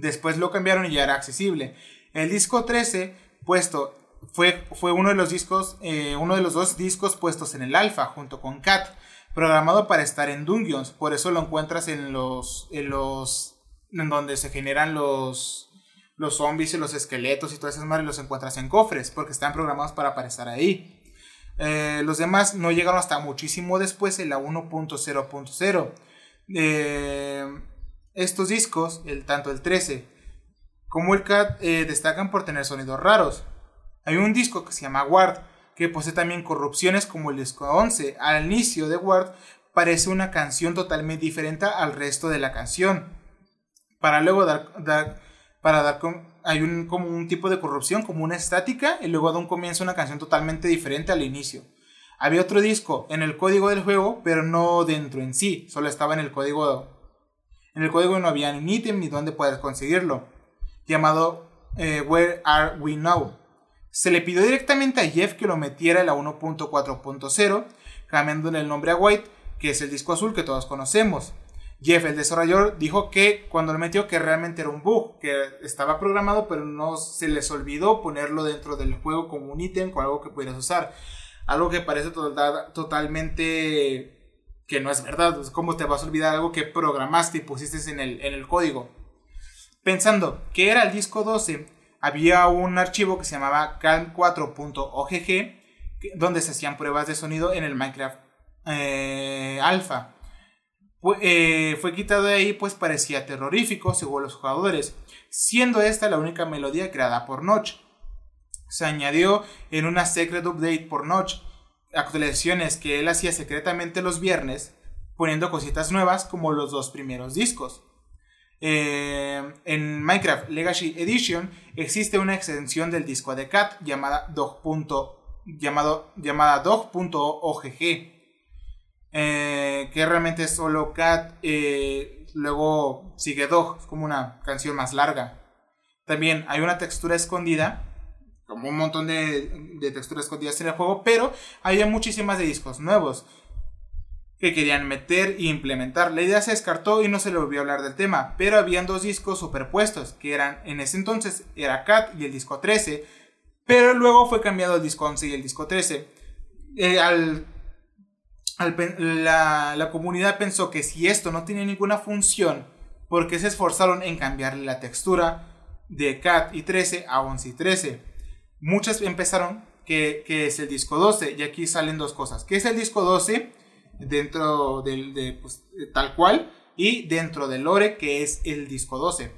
[SPEAKER 2] Después lo cambiaron y ya era accesible. El disco 13, puesto fue, fue uno de los discos, eh, uno de los dos discos puestos en el alfa junto con Cat, programado para estar en Dungeons, por eso lo encuentras en los, en los, en donde se generan los, los zombies y los esqueletos y todas esas madres los encuentras en cofres, porque están programados para aparecer ahí. Eh, los demás no llegaron hasta muchísimo después, en la 1.0.0. Eh, estos discos, el, tanto el 13 como el CAT, eh, destacan por tener sonidos raros. Hay un disco que se llama Ward, que posee también corrupciones como el disco 11. Al inicio de Ward parece una canción totalmente diferente al resto de la canción. Para luego dar, para dar hay un, como un tipo de corrupción, como una estática, y luego da un comienzo una canción totalmente diferente al inicio. Había otro disco en el código del juego, pero no dentro en sí, solo estaba en el código. En el código no había ni ítem ni dónde puedes conseguirlo, llamado eh, Where Are We Now. Se le pidió directamente a Jeff que lo metiera en la 1.4.0, cambiando el nombre a White, que es el disco azul que todos conocemos. Jeff, el desarrollador, dijo que cuando lo metió que realmente era un bug, que estaba programado, pero no se les olvidó ponerlo dentro del juego como un ítem, con algo que pudieras usar. Algo que parece totalmente que no es verdad. ¿Cómo te vas a olvidar algo que programaste y pusiste en el, en el código? Pensando que era el disco 12, había un archivo que se llamaba calm4.ogg donde se hacían pruebas de sonido en el Minecraft eh, Alpha. Eh, fue quitado de ahí pues parecía terrorífico según los jugadores, siendo esta la única melodía creada por Notch. Se añadió en una Secret Update por Notch actualizaciones que él hacía secretamente los viernes, poniendo cositas nuevas como los dos primeros discos. Eh, en Minecraft Legacy Edition existe una extensión del disco de Cat llamada dog. Llamado, llamada eh, que realmente es solo Cat eh, luego sigue Dog es como una canción más larga también hay una textura escondida como un montón de, texturas escondidas en el juego pero había muchísimas de discos nuevos que querían meter e implementar. La idea se descartó y no se le volvió a hablar del tema, pero habían dos discos superpuestos, que eran en ese entonces era Cat y el disco 13, pero luego fue cambiado el disco 11 y el disco 13. Eh, la, la, comunidad pensó que si esto no tenía ninguna función, porque se esforzaron en cambiarle la textura de Cat y 13 a 11 y 13. Muchas empezaron que, que es el disco 12 y aquí salen dos cosas. ¿Qué es el disco 12? dentro del, de, pues, tal cual y dentro del lore que es el disco 12.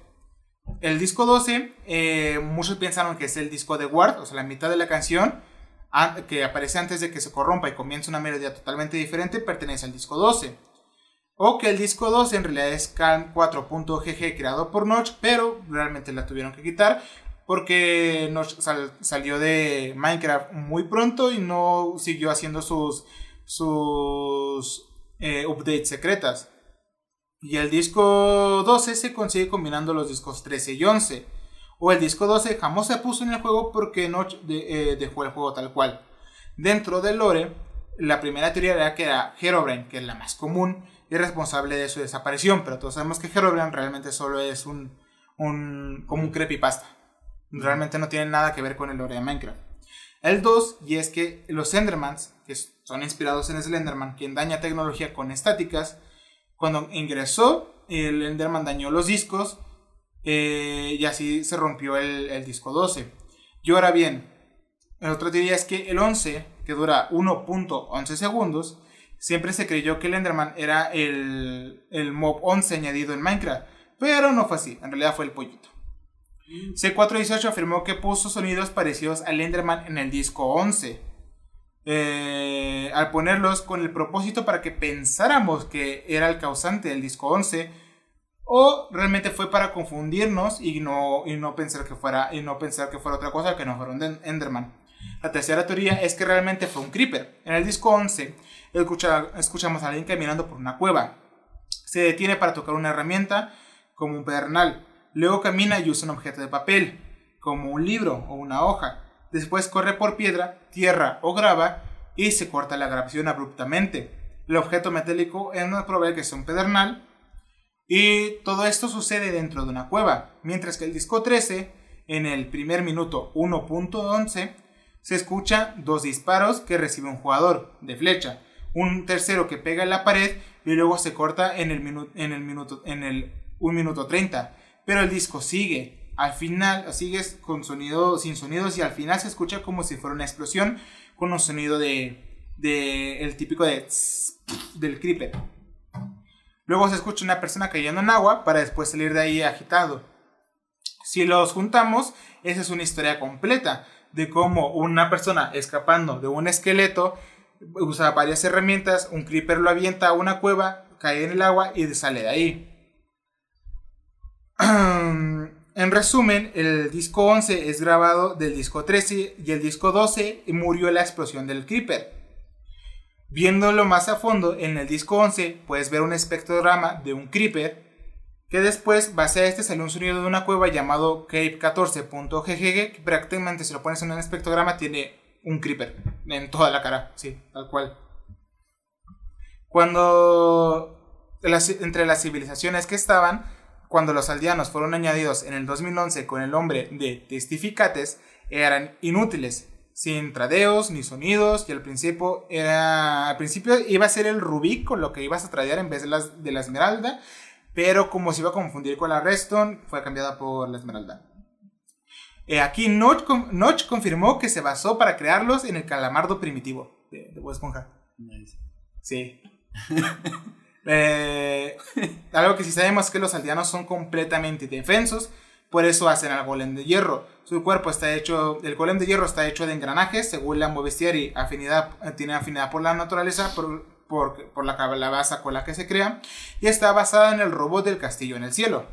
[SPEAKER 2] El disco 12, eh, muchos pensaron que es el disco de Ward, o sea, la mitad de la canción que aparece antes de que se corrompa y comienza una melodía totalmente diferente, pertenece al disco 12. O que el disco 12 en realidad es Calm 4.gg creado por Notch, pero realmente la tuvieron que quitar porque Notch salió de Minecraft muy pronto y no siguió haciendo sus sus eh, updates secretas. Y el disco 12 se consigue combinando los discos 13 y 11. O el disco 12 jamás se puso en el juego porque no eh, dejó el juego tal cual. Dentro del lore, la primera teoría era que era Herobrine, que es la más común, y responsable de su desaparición. Pero todos sabemos que Herobrine realmente solo es un como un creepypasta. Realmente no tiene nada que ver con el lore de Minecraft. El 2, y es que los Endermans, que son inspirados en Slenderman, quien daña tecnología con estáticas, cuando ingresó, el Enderman dañó los discos eh, y así se rompió el, disco 12. Y ahora bien, el otro diría es que el 11, que dura 1.11 segundos, siempre se creyó que el Enderman era el, el mob 11 añadido en Minecraft, pero no fue así, en realidad fue el pollito. C418 afirmó que puso sonidos parecidos al Enderman en el disco 11. Eh, al ponerlos con el propósito para que pensáramos que era el causante del disco 11 o realmente fue para confundirnos y no, y no, pensar, que fuera, y no pensar que fuera otra cosa que no fuera un Enderman. La tercera teoría es que realmente fue un Creeper. En el disco 11 escuchamos a alguien caminando por una cueva. Se detiene para tocar una herramienta como un pedernal. Luego camina y usa un objeto de papel, como un libro o una hoja. Después corre por piedra, tierra o grava y se corta la grabación abruptamente. El objeto metálico es más probable que sea un pedernal. Y todo esto sucede dentro de una cueva. Mientras que el disco 13, en el primer minuto 1.11, se escucha dos disparos que recibe un jugador de flecha. Un tercero que pega en la pared y luego se corta en el, minuto en el minuto en el 1 minuto 30 pero el disco sigue. Al final sigues con sonido, sin sonidos y al final se escucha como si fuera una explosión con un sonido de, de el típico de del creeper. Luego se escucha una persona cayendo en agua para después salir de ahí agitado. Si los juntamos, esa es una historia completa de cómo una persona escapando de un esqueleto usa varias herramientas, un creeper lo avienta a una cueva, cae en el agua y sale de ahí. *clears throat* En resumen, el disco 11 es grabado del disco 13 y el disco 12 murió la explosión del creeper. Viéndolo más a fondo, en el disco 11 puedes ver un espectrograma de un creeper que después, base a este, salió un sonido de una cueva llamado Cape14.ggg, que prácticamente si lo pones en un espectrograma tiene un creeper en toda la cara, sí, tal cual. Cuando entre las civilizaciones que estaban, cuando los aldeanos fueron añadidos en el 2011 con el nombre de testificates, eran inútiles, sin tradeos ni sonidos, y al principio era al principio iba a ser el rubí con lo que ibas a tradear en vez de, las, de la esmeralda, pero como se iba a confundir con la redstone, fue cambiada por la esmeralda. Eh, aquí Notch, confirmó que se basó para crearlos en el calamardo primitivo de, de Esponja. Sí. *laughs* Eh, *laughs* algo que sí sabemos es que los aldeanos son completamente defensos, por eso hacen al golem de hierro. Su cuerpo está hecho, el golem de hierro está hecho de engranajes, según la Movestieri, afinidad, tiene afinidad por la naturaleza, por, por, la calabaza con la que se crea, y está basada en el robot del castillo en el cielo.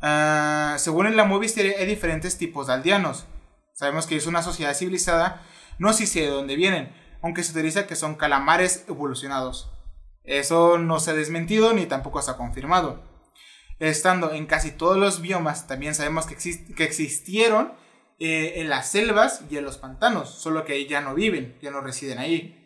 [SPEAKER 2] Ah, según la Movie hay diferentes tipos de aldeanos. Sabemos que es una sociedad civilizada, no sé si de dónde vienen, aunque se utiliza que son calamares evolucionados. Eso no se ha desmentido ni tampoco se ha confirmado. Estando en casi todos los biomas, también sabemos que, existieron eh, en las selvas y en los pantanos, solo que ya no viven, ya no residen ahí.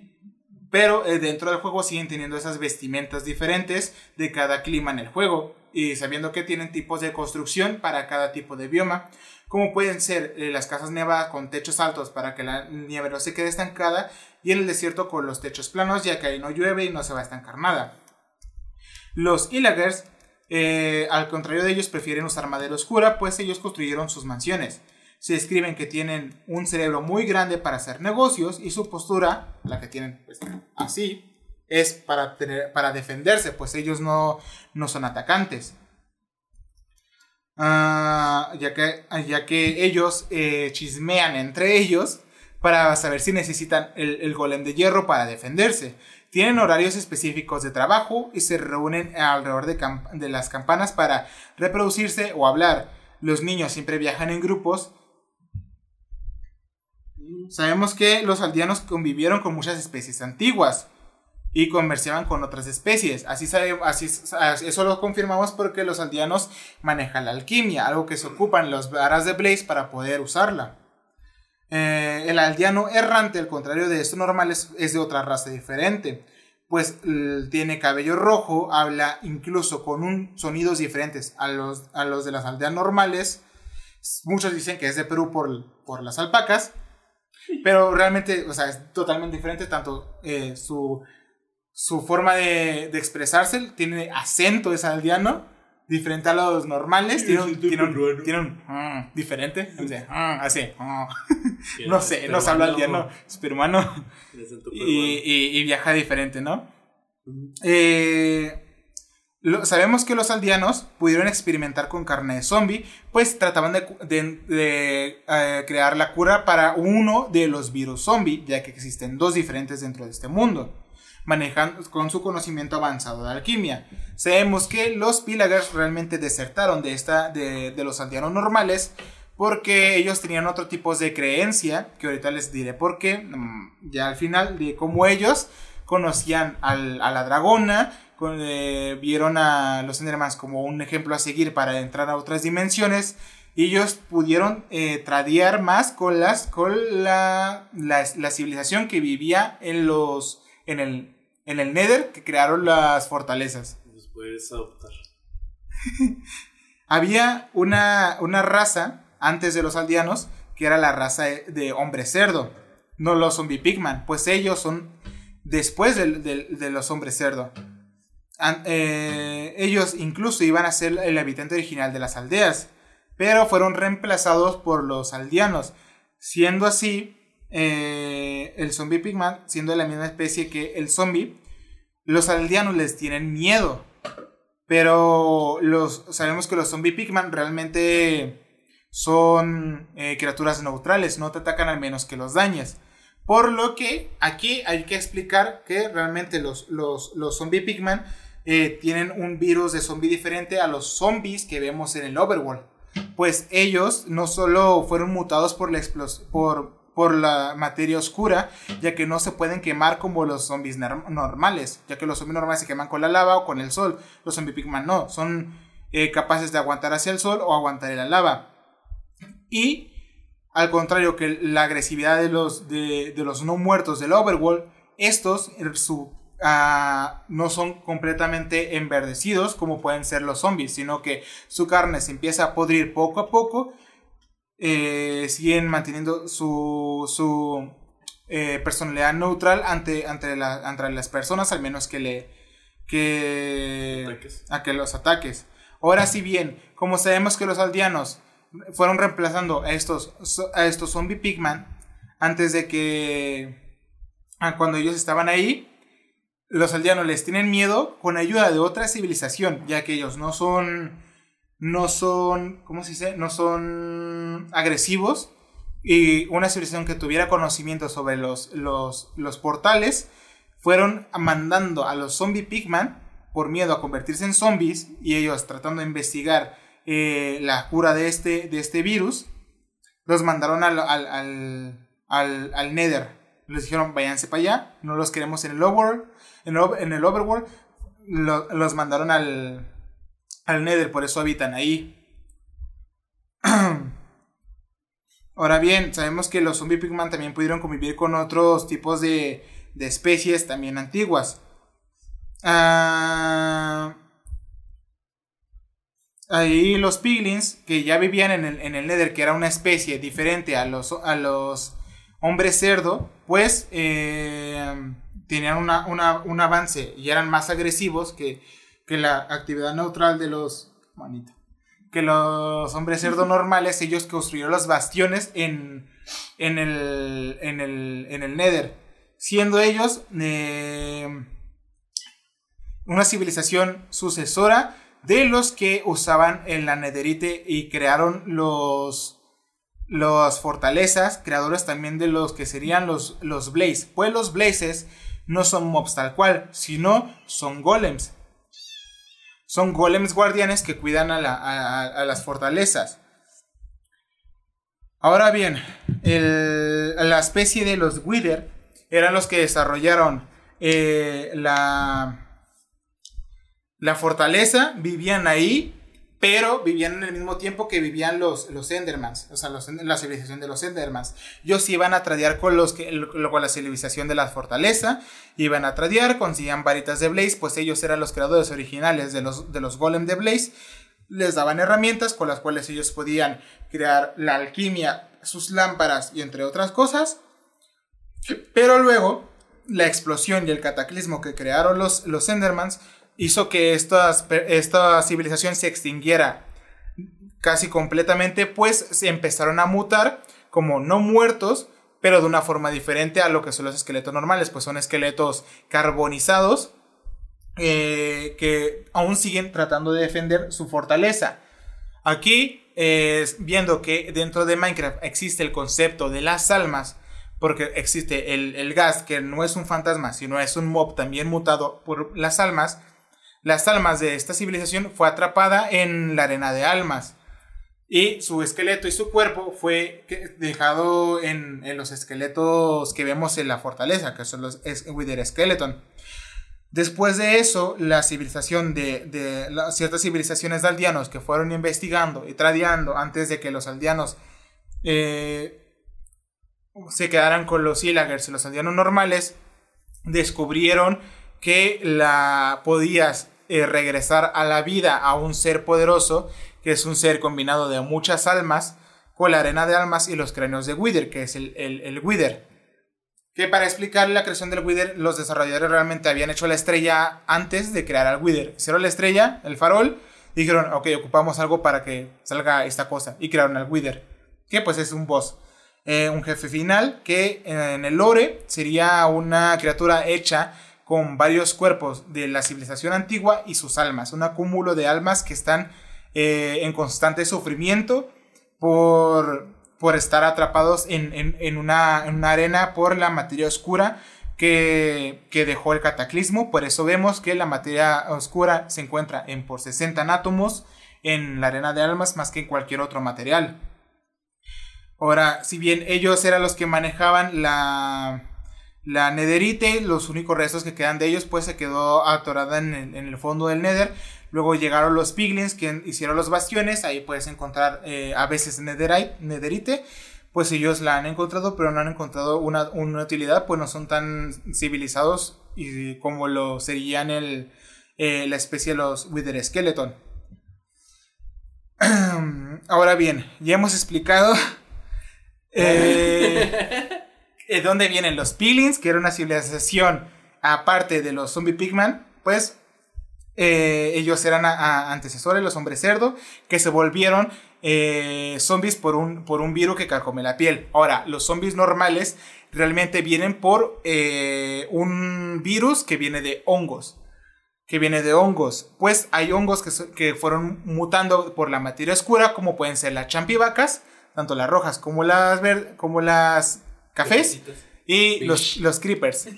[SPEAKER 2] Pero eh, dentro del juego siguen teniendo esas vestimentas diferentes de cada clima en el juego. Y sabiendo que tienen tipos de construcción para cada tipo de bioma. Como pueden ser eh, las casas nevadas con techos altos para que la nieve no se quede estancada. Y en el desierto con los techos planos ya que ahí no llueve y no se va a estancar nada. Los Illagers, eh, al contrario de ellos, prefieren usar madera oscura, pues ellos construyeron sus mansiones se describen que tienen un cerebro muy grande para hacer negocios y su postura, la que tienen pues, así, es para, tener, para defenderse, pues ellos no, no son atacantes. Ah, ya, que, ya que ellos eh, chismean entre ellos para saber si necesitan el, golem de hierro para defenderse. Tienen horarios específicos de trabajo y se reúnen alrededor de, de las campanas para reproducirse o hablar. Los niños siempre viajan en grupos Sabemos que los aldeanos convivieron con muchas especies antiguas y comerciaban con otras especies. Así, sabe, así eso lo confirmamos porque los aldeanos manejan la alquimia, algo que se ocupan los varas de Blaze para poder usarla. Eh, el aldeano errante, al contrario de estos normales, es de otra raza diferente, pues tiene cabello rojo, habla incluso con sonidos diferentes a los, a los de las aldeas normales. Muchos dicen que es de Perú por, por las alpacas. Pero realmente, o sea, es totalmente diferente, tanto eh, su, su forma de, de, expresarse, tiene acento, es aldeano, diferente a los normales, tiene un, tiene un, tiene un mm, diferente, o sea, mm, así, mm. *laughs* no sé, no se habla aldeano, es peruano, y, y, y, viaja diferente, ¿no? Eh, sabemos que los aldeanos pudieron experimentar con carne de zombie, pues trataban de, eh, crear la cura para uno de los virus zombie, ya que existen dos diferentes dentro de este mundo, manejando con su conocimiento avanzado de alquimia. Sabemos que los Pillagers realmente desertaron de, esta, de, los aldeanos normales, porque ellos tenían otro tipo de creencia, que ahorita les diré por qué, mm, ya al final, de cómo ellos conocían a la dragona, eh, vieron a los Endermans como un ejemplo a seguir para entrar a otras dimensiones y ellos pudieron eh, tradear más con las con la, la, civilización que vivía en los en el en el Nether que crearon las fortalezas.
[SPEAKER 1] puedes adoptar. *laughs*
[SPEAKER 2] Había una, una raza antes de los aldeanos que era la raza de, hombre cerdo, no los zombie pigman, pues ellos son después de los hombres cerdo. Eh, ellos incluso iban a ser el habitante original de las aldeas. pero fueron reemplazados por los aldeanos, siendo así eh, el zombie pigman, siendo de la misma especie que el zombie, los aldeanos les tienen miedo. Pero los, sabemos que los zombie pigman realmente son eh, criaturas neutrales, no te atacan al menos que los dañes. Por lo que aquí hay que explicar que realmente los, los, los zombie pigman eh, tienen un virus de zombie diferente a los zombies que vemos en el Overworld. Pues ellos no solo fueron mutados por la, por, por la materia oscura, ya que no se pueden quemar como los zombies normales, ya que los zombies normales se queman con la lava o con el sol. Los zombie pigman no, son eh, capaces de aguantar hacia el sol o aguantar en la lava. Y al contrario que la agresividad de los, de, los no muertos del Overworld, estos, su Ah, no son completamente enverdecidos como pueden ser los zombies, sino que su carne se empieza a podrir poco a poco, eh, siguen manteniendo su, su eh, personalidad neutral ante, ante, las personas, al menos que le... que... a que los ataques. Ahora si bien, como sabemos que los aldeanos fueron reemplazando a estos, a estos zombie pigman antes de que... cuando ellos estaban ahí, los aldeanos les tienen miedo con ayuda de otra civilización, ya que ellos no son, no son, ¿cómo se dice? No son agresivos. Y una civilización que tuviera conocimiento sobre los, los, los portales, fueron mandando a los zombie pigman por miedo a convertirse en zombies y ellos tratando de investigar eh, la cura de este, de este virus, los mandaron al, al, al, al Nether. Les dijeron, váyanse para allá, no los queremos en el Overworld en, el Overworld los mandaron al, al Nether, por eso habitan ahí. *clears throat* Ahora bien, sabemos que los zombie pigman también pudieron convivir con otros tipos de, de especies también antiguas. Ah, ahí los piglins, que ya vivían en el, en el Nether, que era una especie diferente a los, a los hombres cerdo, pues eh, tenían un avance y eran más agresivos que, la actividad neutral de los... que los hombres cerdo normales, ellos construyeron los bastiones en, en, el, en, el, Nether, siendo ellos eh, una civilización sucesora de los que usaban en la Netherite y crearon los las fortalezas, creadores también de los que serían los, los Blaze. Pues los Blazes no son mobs tal cual, sino son golems. Son golems guardianes que cuidan a, las fortalezas. Ahora bien, la especie de los Wither eran los que desarrollaron eh, la, la fortaleza, vivían ahí pero vivían en el mismo tiempo que vivían los, los Endermans, o sea, la civilización de los Endermans. Ellos iban a tradear con, los que, con la civilización de la fortaleza, iban a tradear, conseguían varitas de Blaze, pues ellos eran los creadores originales de los, de los Golem de Blaze, les daban herramientas con las cuales ellos podían crear la alquimia, sus lámparas y entre otras cosas, pero luego la explosión y el cataclismo que crearon los, los Endermans hizo que esta civilización se extinguiera casi completamente, pues se empezaron a mutar como no muertos, pero de una forma diferente a lo que son los esqueletos normales, pues son esqueletos carbonizados eh, que aún siguen tratando de defender su fortaleza. Aquí, viendo que dentro de Minecraft existe el concepto de las almas, porque existe el gas, que no es un fantasma, sino es un mob también mutado por las almas, las almas de esta civilización fue atrapada en la arena de almas. Y su esqueleto y su cuerpo fue dejado en, los esqueletos que vemos en la fortaleza, que son los Wither Skeleton. Después de eso, la civilización de, ciertas civilizaciones de aldeanos que fueron investigando y tradeando antes de que los aldeanos eh, se quedaran con los Illagers y los aldeanos normales, descubrieron que la podías eh, regresar a la vida a un ser poderoso, que es un ser combinado de muchas almas, con la arena de almas y los cráneos de Wither, que es el, el, Wither. Que para explicar la creación del Wither, los desarrolladores realmente habían hecho la estrella antes de crear al Wither. Hicieron la estrella, el farol, dijeron, ok, ocupamos algo para que salga esta cosa. Y crearon al Wither, que pues es un boss. Eh, un jefe final que en el lore sería una criatura hecha con varios cuerpos de la civilización antigua y sus almas, un acúmulo de almas que están eh, en constante sufrimiento por, por estar atrapados en, una, arena por la materia oscura que, dejó el cataclismo. Por eso vemos que la materia oscura se encuentra en por 60 átomos en la arena de almas más que en cualquier otro material. Ahora, si bien ellos eran los que manejaban la, la nederite, los únicos restos que quedan de ellos, pues se quedó atorada en el, fondo del nether. Luego llegaron los piglins que hicieron los bastiones. Ahí puedes encontrar eh, a veces netherite, netherite. Pues ellos la han encontrado, pero no han encontrado una, utilidad, pues no son tan civilizados y como lo serían el, eh, la especie de los Wither Skeleton. *clears throat* Ahora bien, ya hemos explicado eh, *laughs* dónde vienen los piglins, que era una civilización aparte de los zombie pigman. Pues eh, ellos eran antecesores, los hombres cerdo, que se volvieron eh, zombies por un, por un virus que carcome la piel. Ahora, los zombies normales realmente vienen por eh, un virus que viene de hongos. Que viene de hongos. Pues hay hongos que, que fueron mutando por la materia oscura, como pueden ser las champivacas, tanto las rojas como las, como las cafés, y los, los creepers.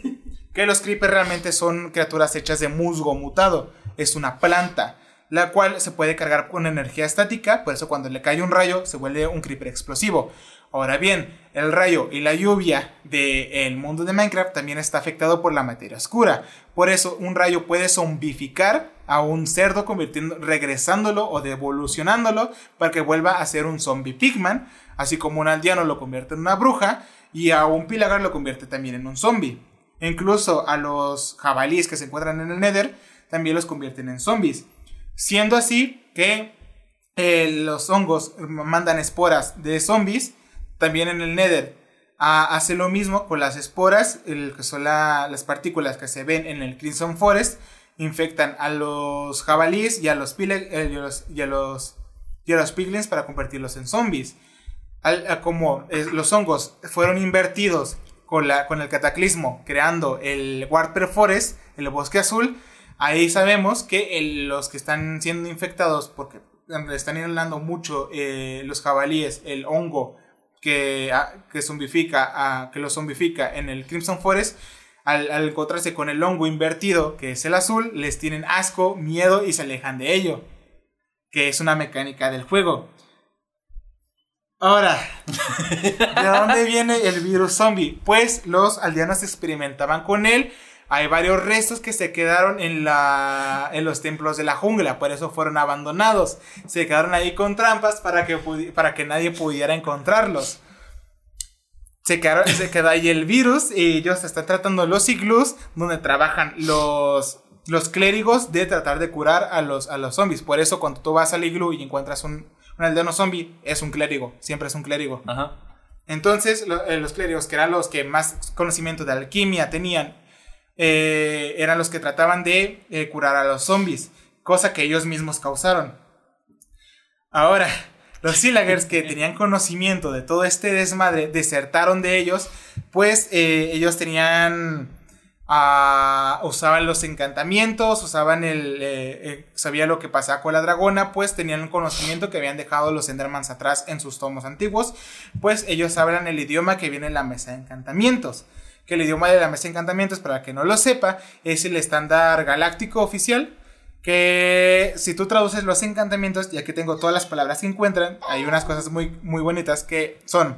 [SPEAKER 2] que los creepers realmente son criaturas hechas de musgo mutado es una planta, la cual se puede cargar con energía estática, por eso cuando le cae un rayo se vuelve un creeper explosivo. Ahora bien, el rayo y la lluvia del mundo de Minecraft también está afectado por la materia oscura. Por eso un rayo puede zombificar a un cerdo convirtiendo, regresándolo o devolucionándolo para que vuelva a ser un zombie pigman, así como un aldeano lo convierte en una bruja y a un pilagar lo convierte también en un zombie. Incluso a los jabalíes que se encuentran en el Nether también los convierten en zombies. Siendo así que eh, los hongos mandan esporas de zombies, también en el Nether hace lo mismo con las esporas, el, que son las partículas que se ven en el Crimson Forest, infectan a los jabalíes y a los, eh, y los, y a los, y a los piglins para convertirlos en zombies. Como los hongos fueron invertidos con, el cataclismo, creando el Warper Forest, el bosque azul, Ahí sabemos que los que están siendo infectados, porque están inhalando mucho eh, los jabalíes, el hongo que, ah, que, zombifica, ah, que los zombifica en el Crimson Forest, al, encontrarse con el hongo invertido, que es el azul, les tienen asco, miedo y se alejan de ello. Que es una mecánica del juego. Ahora, ¿de dónde viene el virus zombie? Pues los aldeanos experimentaban con él hay varios restos que se quedaron en, la, en los templos de la jungla, por eso fueron abandonados. Se quedaron ahí con trampas para que, para que nadie pudiera encontrarlos. Se, quedaron, se ahí el virus y ellos están tratando los iglús donde trabajan los, los clérigos de tratar de curar a los, a los zombies. Por eso cuando tú vas al iglú y encuentras un, un aldeano zombie, es un clérigo, siempre es un clérigo. Entonces eh, los clérigos, que eran los que más conocimiento de alquimia tenían eh, eran los que trataban de eh, curar a los zombies, cosa que ellos mismos causaron. Ahora, *laughs* los Silagers que tenían conocimiento de todo este desmadre desertaron de ellos, pues ellos tenían... Usaban los encantamientos, usaban el... sabía lo que pasaba con la dragona, pues tenían un conocimiento que habían dejado los Endermans atrás en sus tomos antiguos, pues ellos hablan el idioma que viene en la mesa de encantamientos que el idioma de la mesa de encantamientos, para que no lo sepa, es el estándar galáctico oficial. Que si tú traduces los encantamientos, ya que tengo todas las palabras que encuentran, hay unas cosas muy, muy bonitas que son.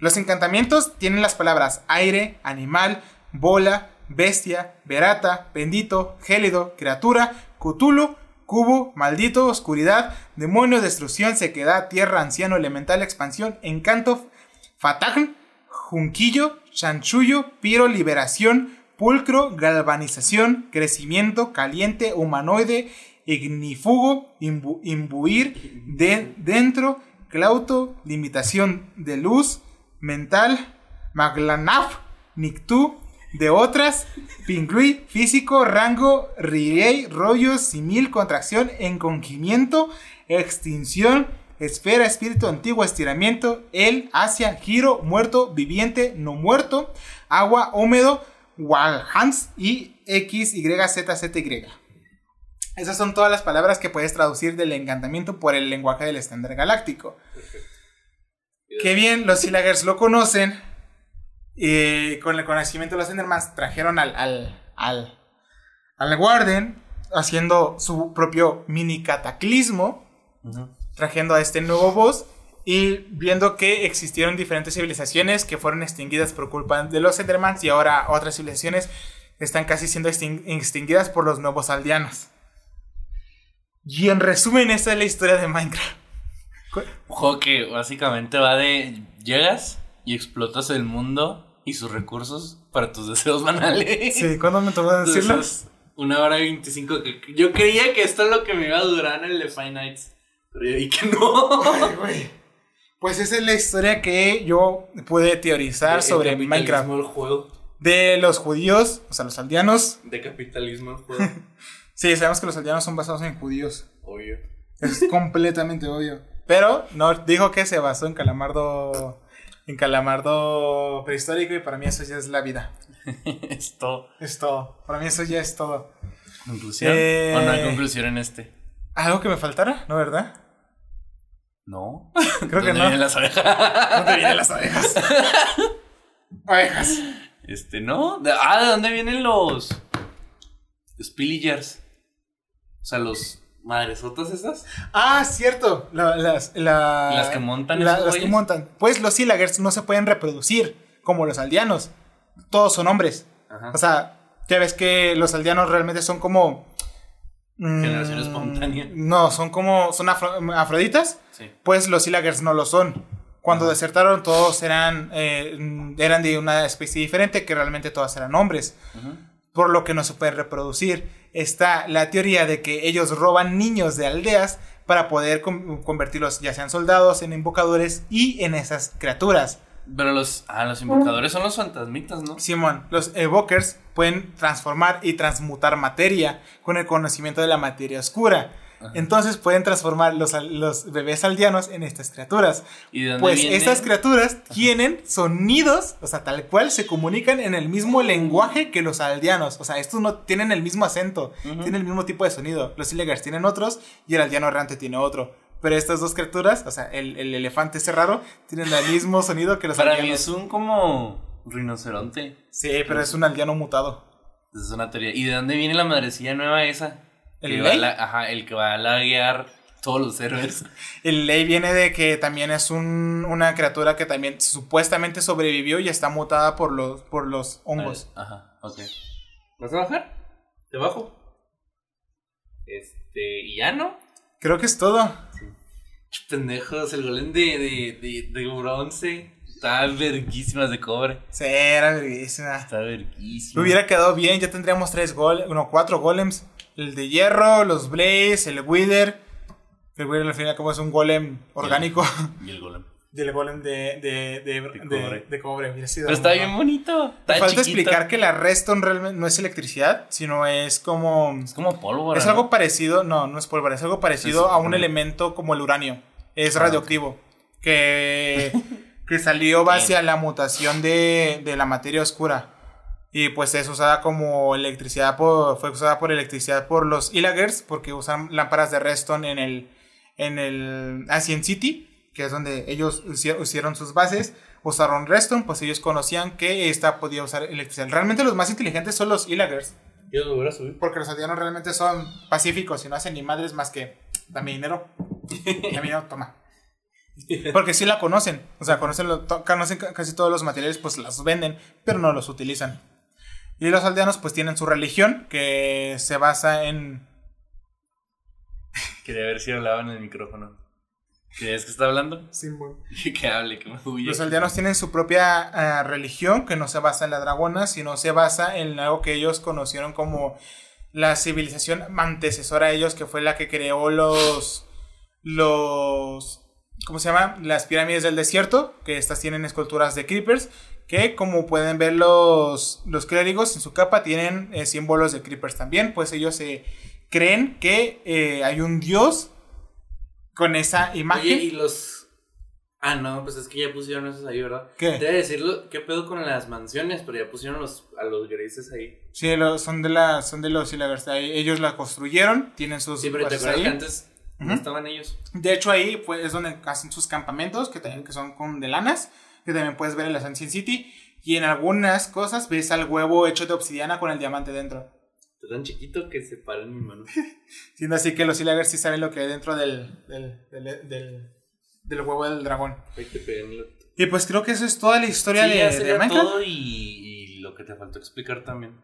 [SPEAKER 2] Los encantamientos tienen las palabras aire, animal, bola, bestia, verata, bendito, gélido, criatura, cutulo, cubo, maldito, oscuridad, demonio, destrucción, sequedad, tierra, anciano, elemental, expansión, encanto, fatagn, junquillo, chanchullo, piro, liberación, pulcro, galvanización, crecimiento, caliente, humanoide, ignífugo, imbuir, de, dentro, clauto, limitación de luz, mental, maglanaf, nictú, de otras, incluye físico, rango, rirey, rollo, simil, contracción, encogimiento, extinción, esfera, espíritu, antiguo, estiramiento, el, hacia, giro, muerto, viviente, no muerto, agua, húmedo, walhans y x, y, z, z, y. Esas son todas las palabras que puedes traducir del encantamiento por el lenguaje del estándar galáctico. Perfecto. Qué bien, los Silagers lo conocen. Y con el conocimiento de los Endermans trajeron al, al, al, al Warden haciendo su propio mini cataclismo. Trayendo a este nuevo boss. Y viendo que existieron diferentes civilizaciones que fueron extinguidas por culpa de los Endermans. Y ahora otras civilizaciones están casi siendo extinguidas por los nuevos aldeanos. Y en resumen, esta es la historia de Minecraft.
[SPEAKER 1] Un juego que básicamente va de. Llegas y explotas el mundo y sus recursos para tus *laughs* deseos banales.
[SPEAKER 2] Sí, ¿cuándo me tocó decirlo?
[SPEAKER 1] una hora y veinticinco. yo creía que esto es lo que me iba a durar en el The Nights. Pero yo vi que no.
[SPEAKER 2] Pues esa es la historia que yo pude teorizar sobre Minecraft.
[SPEAKER 1] El juego.
[SPEAKER 2] De los judíos, o sea, los aldeanos.
[SPEAKER 1] De capitalismo el juego. *laughs*
[SPEAKER 2] sí, sabemos que los aldeanos son basados en judíos.
[SPEAKER 1] Obvio.
[SPEAKER 2] Es completamente obvio. Pero no dijo que se basó en Calamardo. En Calamardo prehistórico y para mí eso ya es la vida. *laughs*
[SPEAKER 1] es todo.
[SPEAKER 2] Es todo. Para mí eso ya es todo.
[SPEAKER 1] ¿Conclusión? ¿O no hay eh, conclusión en este?
[SPEAKER 2] ¿Algo que me faltara? ¿No, verdad?
[SPEAKER 1] No. *laughs*
[SPEAKER 2] Creo que no.
[SPEAKER 1] vienen las abejas? *laughs*
[SPEAKER 2] ¿Dónde vienen las abejas? abejas.
[SPEAKER 1] Este, ¿no? ah, ¿de dónde vienen los. Spillagers? O sea, los madresotas esas.
[SPEAKER 2] Ah, cierto. las, las
[SPEAKER 1] que montan.
[SPEAKER 2] las que montan. Pues los Silagers no se pueden reproducir como los aldeanos. Todos son hombres. O sea, ya ves que los aldeanos realmente son como.
[SPEAKER 1] Mm, Generación espontánea.
[SPEAKER 2] No, son como. Son afroditas. Pues los Silagers no lo son. Cuando desertaron, todos eran, eh, eran de una especie diferente, que realmente todas eran hombres. Por lo que no se pueden reproducir está la teoría de que ellos roban niños de aldeas para poder convertirlos ya sean soldados, en invocadores y en esas criaturas.
[SPEAKER 1] Pero los, ah, los invocadores son los fantasmitas, ¿no?
[SPEAKER 2] Simón, los evokers pueden transformar y transmutar materia con el conocimiento de la materia oscura. Entonces pueden transformar los, los, bebés aldeanos en estas criaturas. pues estas criaturas tienen sonidos, o sea, tal cual se comunican en el mismo lenguaje que los aldeanos. O sea, estos no tienen el mismo acento, tienen el mismo tipo de sonido. Los Illegars tienen otros y el aldeano errante tiene otro. Pero estas dos criaturas, o sea, el, elefante ese raro, tienen el mismo sonido que los
[SPEAKER 1] Para aldeanos. Para mí es un como rinoceronte.
[SPEAKER 2] Sí, pero es un aldeano mutado.
[SPEAKER 1] Es una teoría. ¿Y de dónde viene la madrecilla nueva esa?
[SPEAKER 2] ¿El
[SPEAKER 1] ley? ajá, el que va a laguear todos los héroes. *laughs*
[SPEAKER 2] El ley viene de que también es un, una criatura que también supuestamente sobrevivió y está mutada por los, por los hongos.
[SPEAKER 1] Ajá, ok. ¿Vas a bajar? ¿Te bajo? Este, ¿y ya no?
[SPEAKER 2] Creo que es todo.
[SPEAKER 1] Sí. Pendejos, el golem de, de, de, de bronce. Está verguísimas de cobre.
[SPEAKER 2] Sí, era verguísima.
[SPEAKER 1] Está verguísima.
[SPEAKER 2] Hubiera quedado bien, ya tendríamos tres golems, no, cuatro golems. El de hierro, los blaze, el wither. El wither al final como es un golem orgánico.
[SPEAKER 1] Y el golem. *laughs*
[SPEAKER 2] Y el golem de, de, de, de cobre.
[SPEAKER 1] Pero está bien bonito.
[SPEAKER 2] falta explicar que la redstone realmente no es electricidad, sino es como...
[SPEAKER 1] Es como pólvora.
[SPEAKER 2] Es algo parecido, no, no es pólvora, es algo parecido a un elemento como el uranio. Es ah, radioactivo. Que, que salió *laughs* base a la mutación de, de la materia oscura. Y pues es usada como electricidad, por, fue usada por electricidad por los Illagers, porque usan lámparas de redstone en el, en el Ancient City, que es donde ellos hicieron sus bases. Usaron redstone, pues ellos conocían que esta podía usar electricidad. Realmente los más inteligentes son los Illagers.
[SPEAKER 1] Yo lo voy a subir.
[SPEAKER 2] Porque los aldeanos realmente son pacíficos y no hacen ni madres más que dame dinero. Dame dinero, toma. Porque sí la conocen, o sea, conocen, conocen casi todos los materiales, pues las venden, pero no los utilizan. Y los aldeanos pues tienen su religión que se basa en... *laughs*
[SPEAKER 1] Quería ver si hablaba en el micrófono. ¿Crees que está hablando?
[SPEAKER 2] Sí, bueno. *laughs*
[SPEAKER 1] que hable, que me huye.
[SPEAKER 2] Los aldeanos tienen su propia eh, religión que no se basa en la dragona, sino se basa en algo que ellos conocieron como la civilización antecesora a ellos, que fue la que creó los... los ¿cómo se llama? Las pirámides del desierto, que estas tienen esculturas de creepers, que como pueden ver los, los clérigos en su capa tienen eh, símbolos de creepers también, pues ellos se creen que eh, hay un dios con esa imagen.
[SPEAKER 1] Oye, y los. Ah, no, pues es que ya pusieron esos ahí, ¿verdad?
[SPEAKER 2] ¿Qué?
[SPEAKER 1] Debe decirlo, ¿qué pedo con las mansiones? Pero ya pusieron los, a los grises ahí.
[SPEAKER 2] Sí, son de la, son de los Silagers. ahí Ellos la construyeron, tienen sus
[SPEAKER 1] Sí, pero te acuerdas
[SPEAKER 2] ahí.
[SPEAKER 1] que antes no estaban ellos.
[SPEAKER 2] De hecho, ahí pues, es donde hacen sus campamentos, que también que son con de lanas, que también puedes ver en la Ancient City. Y en algunas cosas ves al huevo hecho de obsidiana con el diamante dentro.
[SPEAKER 1] Está tan chiquito que se para en mi mano. *laughs*
[SPEAKER 2] Siendo así que los Silagers sí saben lo que hay dentro del, del, del, del- del huevo del dragón. Y pues creo que eso es toda la historia
[SPEAKER 1] Sí, ya
[SPEAKER 2] de,
[SPEAKER 1] sería
[SPEAKER 2] de Minecraft.
[SPEAKER 1] todo y, y lo que te faltó explicar también.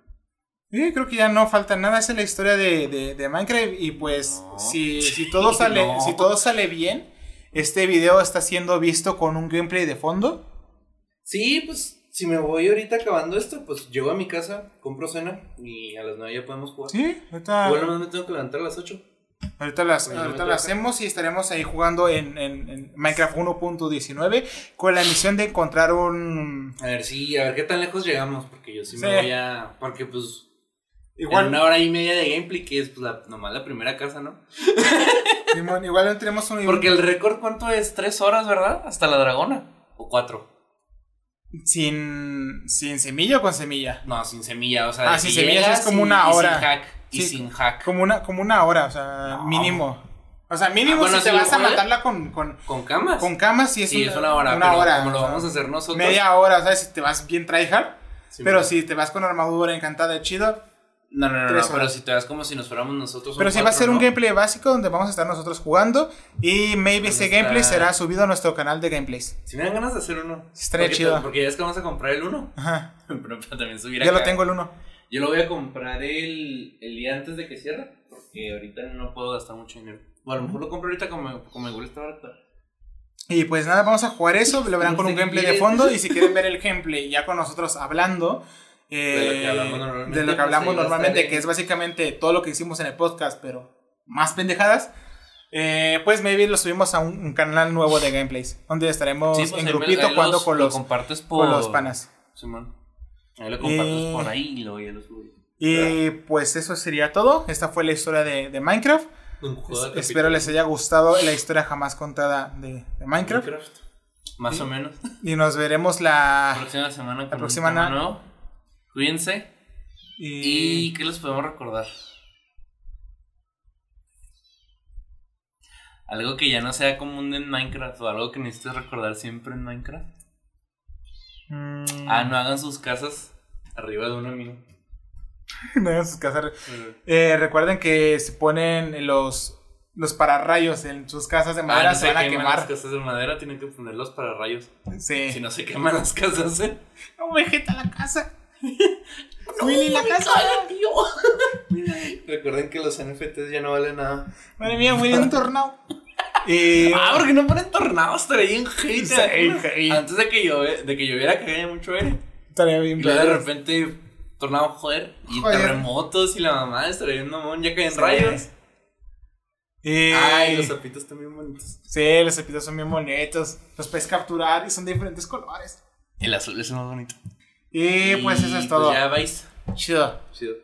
[SPEAKER 2] Sí, creo que ya no falta nada, esa es la historia de, de- de Minecraft y pues
[SPEAKER 1] No.
[SPEAKER 2] si, si *laughs* todo sale,
[SPEAKER 1] No.
[SPEAKER 2] si todo sale bien, este video está siendo visto con un gameplay de fondo.
[SPEAKER 1] Sí, pues si me voy ahorita acabando esto, pues llego a mi casa, compro cena y a las 9 ya podemos jugar.
[SPEAKER 2] Sí, ahorita,
[SPEAKER 1] Igual nomás me tengo que levantar a las 8.
[SPEAKER 2] ahorita las, ahorita las hacemos y estaremos ahí jugando en, en- en Minecraft 1.19 con la misión de encontrar un...
[SPEAKER 1] A ver, sí, a ver qué tan lejos llegamos, porque yo sí, me voy a... Porque pues...
[SPEAKER 2] Igual,
[SPEAKER 1] En una hora y media de gameplay, que es pues, la, nomás la primera casa, ¿no? *laughs*
[SPEAKER 2] Simón, igual tenemos un...
[SPEAKER 1] Porque el récord, ¿cuánto es? ¿Tres horas, verdad? Hasta la dragona. ¿O cuatro?
[SPEAKER 2] Sin, sin semilla o con semilla.
[SPEAKER 1] No, sin semilla, o sea...
[SPEAKER 2] Ah,
[SPEAKER 1] si
[SPEAKER 2] sin semillas
[SPEAKER 1] llegas
[SPEAKER 2] es como
[SPEAKER 1] y-
[SPEAKER 2] una
[SPEAKER 1] y
[SPEAKER 2] hora.
[SPEAKER 1] sin hack. Y
[SPEAKER 2] Sí.
[SPEAKER 1] sin hack.
[SPEAKER 2] Como una, como una hora, o sea,
[SPEAKER 1] No.
[SPEAKER 2] mínimo. O sea, mínimo
[SPEAKER 1] Ah, bueno,
[SPEAKER 2] si te
[SPEAKER 1] si lo
[SPEAKER 2] vas a matarla con, con,
[SPEAKER 1] ¿Con camas?
[SPEAKER 2] con camas, sí es,
[SPEAKER 1] sí,
[SPEAKER 2] una,
[SPEAKER 1] es una hora,
[SPEAKER 2] una
[SPEAKER 1] pero
[SPEAKER 2] hora,
[SPEAKER 1] como lo
[SPEAKER 2] o sea,
[SPEAKER 1] vamos a hacer nosotros...
[SPEAKER 2] Media hora, ¿sabes? Si te vas bien tryhard.
[SPEAKER 1] Sí,
[SPEAKER 2] pero si te vas con armadura encantada chido.
[SPEAKER 1] No, no, no, pero si te das como si nos fuéramos nosotros.
[SPEAKER 2] Pero sí va a ser un gameplay básico donde vamos a estar nosotros jugando. Y maybe ese
[SPEAKER 1] está-
[SPEAKER 2] gameplay será subido a nuestro canal de gameplays.
[SPEAKER 1] Si me dan ganas de hacer uno.
[SPEAKER 2] Estaría
[SPEAKER 1] porque,
[SPEAKER 2] chido.
[SPEAKER 1] Porque ya es que vamos a comprar el uno.
[SPEAKER 2] Ajá. *laughs*
[SPEAKER 1] Pero también subir
[SPEAKER 2] Ya
[SPEAKER 1] acá.
[SPEAKER 2] lo tengo el uno.
[SPEAKER 1] Yo lo voy a comprar el, el día antes de que cierre. Porque ahorita no puedo gastar mucho dinero. O a lo mejor lo compro ahorita como, como igual está barato.
[SPEAKER 2] Y pues nada, vamos a jugar eso. Lo verán *laughs* con un gameplay de fondo. Y si quieren ver el gameplay ya con nosotros hablando. Eh,
[SPEAKER 1] De lo que hablamos normalmente,
[SPEAKER 2] de lo que
[SPEAKER 1] pues,
[SPEAKER 2] hablamos normalmente, que es básicamente todo lo que hicimos en el podcast, pero más pendejadas. eh, pues maybe lo subimos a un, un canal nuevo de gameplays. Donde estaremos
[SPEAKER 1] Sí, pues
[SPEAKER 2] en grupito jugando
[SPEAKER 1] los-
[SPEAKER 2] con
[SPEAKER 1] lo
[SPEAKER 2] los,
[SPEAKER 1] compartes por.
[SPEAKER 2] con los panas.
[SPEAKER 1] Simón. Ahí lo compartes
[SPEAKER 2] Y-
[SPEAKER 1] por ahí y ya lo.
[SPEAKER 2] Y pues eso sería todo. Esta fue la historia de, de Minecraft. Es- espero les haya gustado la historia jamás contada de, de Minecraft.
[SPEAKER 1] Minecraft. Más
[SPEAKER 2] Sí.
[SPEAKER 1] o menos.
[SPEAKER 2] Y nos veremos
[SPEAKER 1] La
[SPEAKER 2] la.
[SPEAKER 1] próxima semana con
[SPEAKER 2] próxima
[SPEAKER 1] un tema
[SPEAKER 2] na-
[SPEAKER 1] nuevo. Cuídense.
[SPEAKER 2] Y,
[SPEAKER 1] ¿Y qué les podemos recordar? Algo que ya no sea común en Minecraft o algo que necesites recordar siempre en Minecraft.
[SPEAKER 2] Mm,
[SPEAKER 1] Ah, no hagan sus casas arriba de un amigo. *laughs*
[SPEAKER 2] no hagan sus casas. Eh, recuerden que se ponen los, los pararrayos en sus casas de madera,
[SPEAKER 1] Ah, no
[SPEAKER 2] se
[SPEAKER 1] se
[SPEAKER 2] van a
[SPEAKER 1] queman las
[SPEAKER 2] quemar.
[SPEAKER 1] casas de madera, tienen que ponerlos para rayos.
[SPEAKER 2] Sí.
[SPEAKER 1] Si no se queman las casas, ¿eh? *laughs*
[SPEAKER 2] No, vegeta la casa. Willy, la casa.
[SPEAKER 1] Recuerden que los NFTs ya no valen nada.
[SPEAKER 2] Madre mía, Willy, un tornado. Y.
[SPEAKER 1] Ah, porque no ponen tornados, estaría bien hate.
[SPEAKER 2] Sí,
[SPEAKER 1] ¿eh?
[SPEAKER 2] hate.
[SPEAKER 1] Antes de que, de que lloviera, que haya mucho aire.
[SPEAKER 2] Estaría bien.
[SPEAKER 1] Y luego de repente, tornado, joder. Y
[SPEAKER 2] Joder.
[SPEAKER 1] terremotos y la mamá estaría bien mamón, ya caen
[SPEAKER 2] Sí.
[SPEAKER 1] rayos.
[SPEAKER 2] Y-
[SPEAKER 1] Ay, los zapitos también bonitos.
[SPEAKER 2] Sí, los episodios son bien bonitos. Los puedes capturar y son de diferentes colores.
[SPEAKER 1] El azul es el más bonito.
[SPEAKER 2] Y pues eso es
[SPEAKER 1] Y,
[SPEAKER 2] todo.
[SPEAKER 1] ya vais.
[SPEAKER 2] Chido.
[SPEAKER 1] Chido.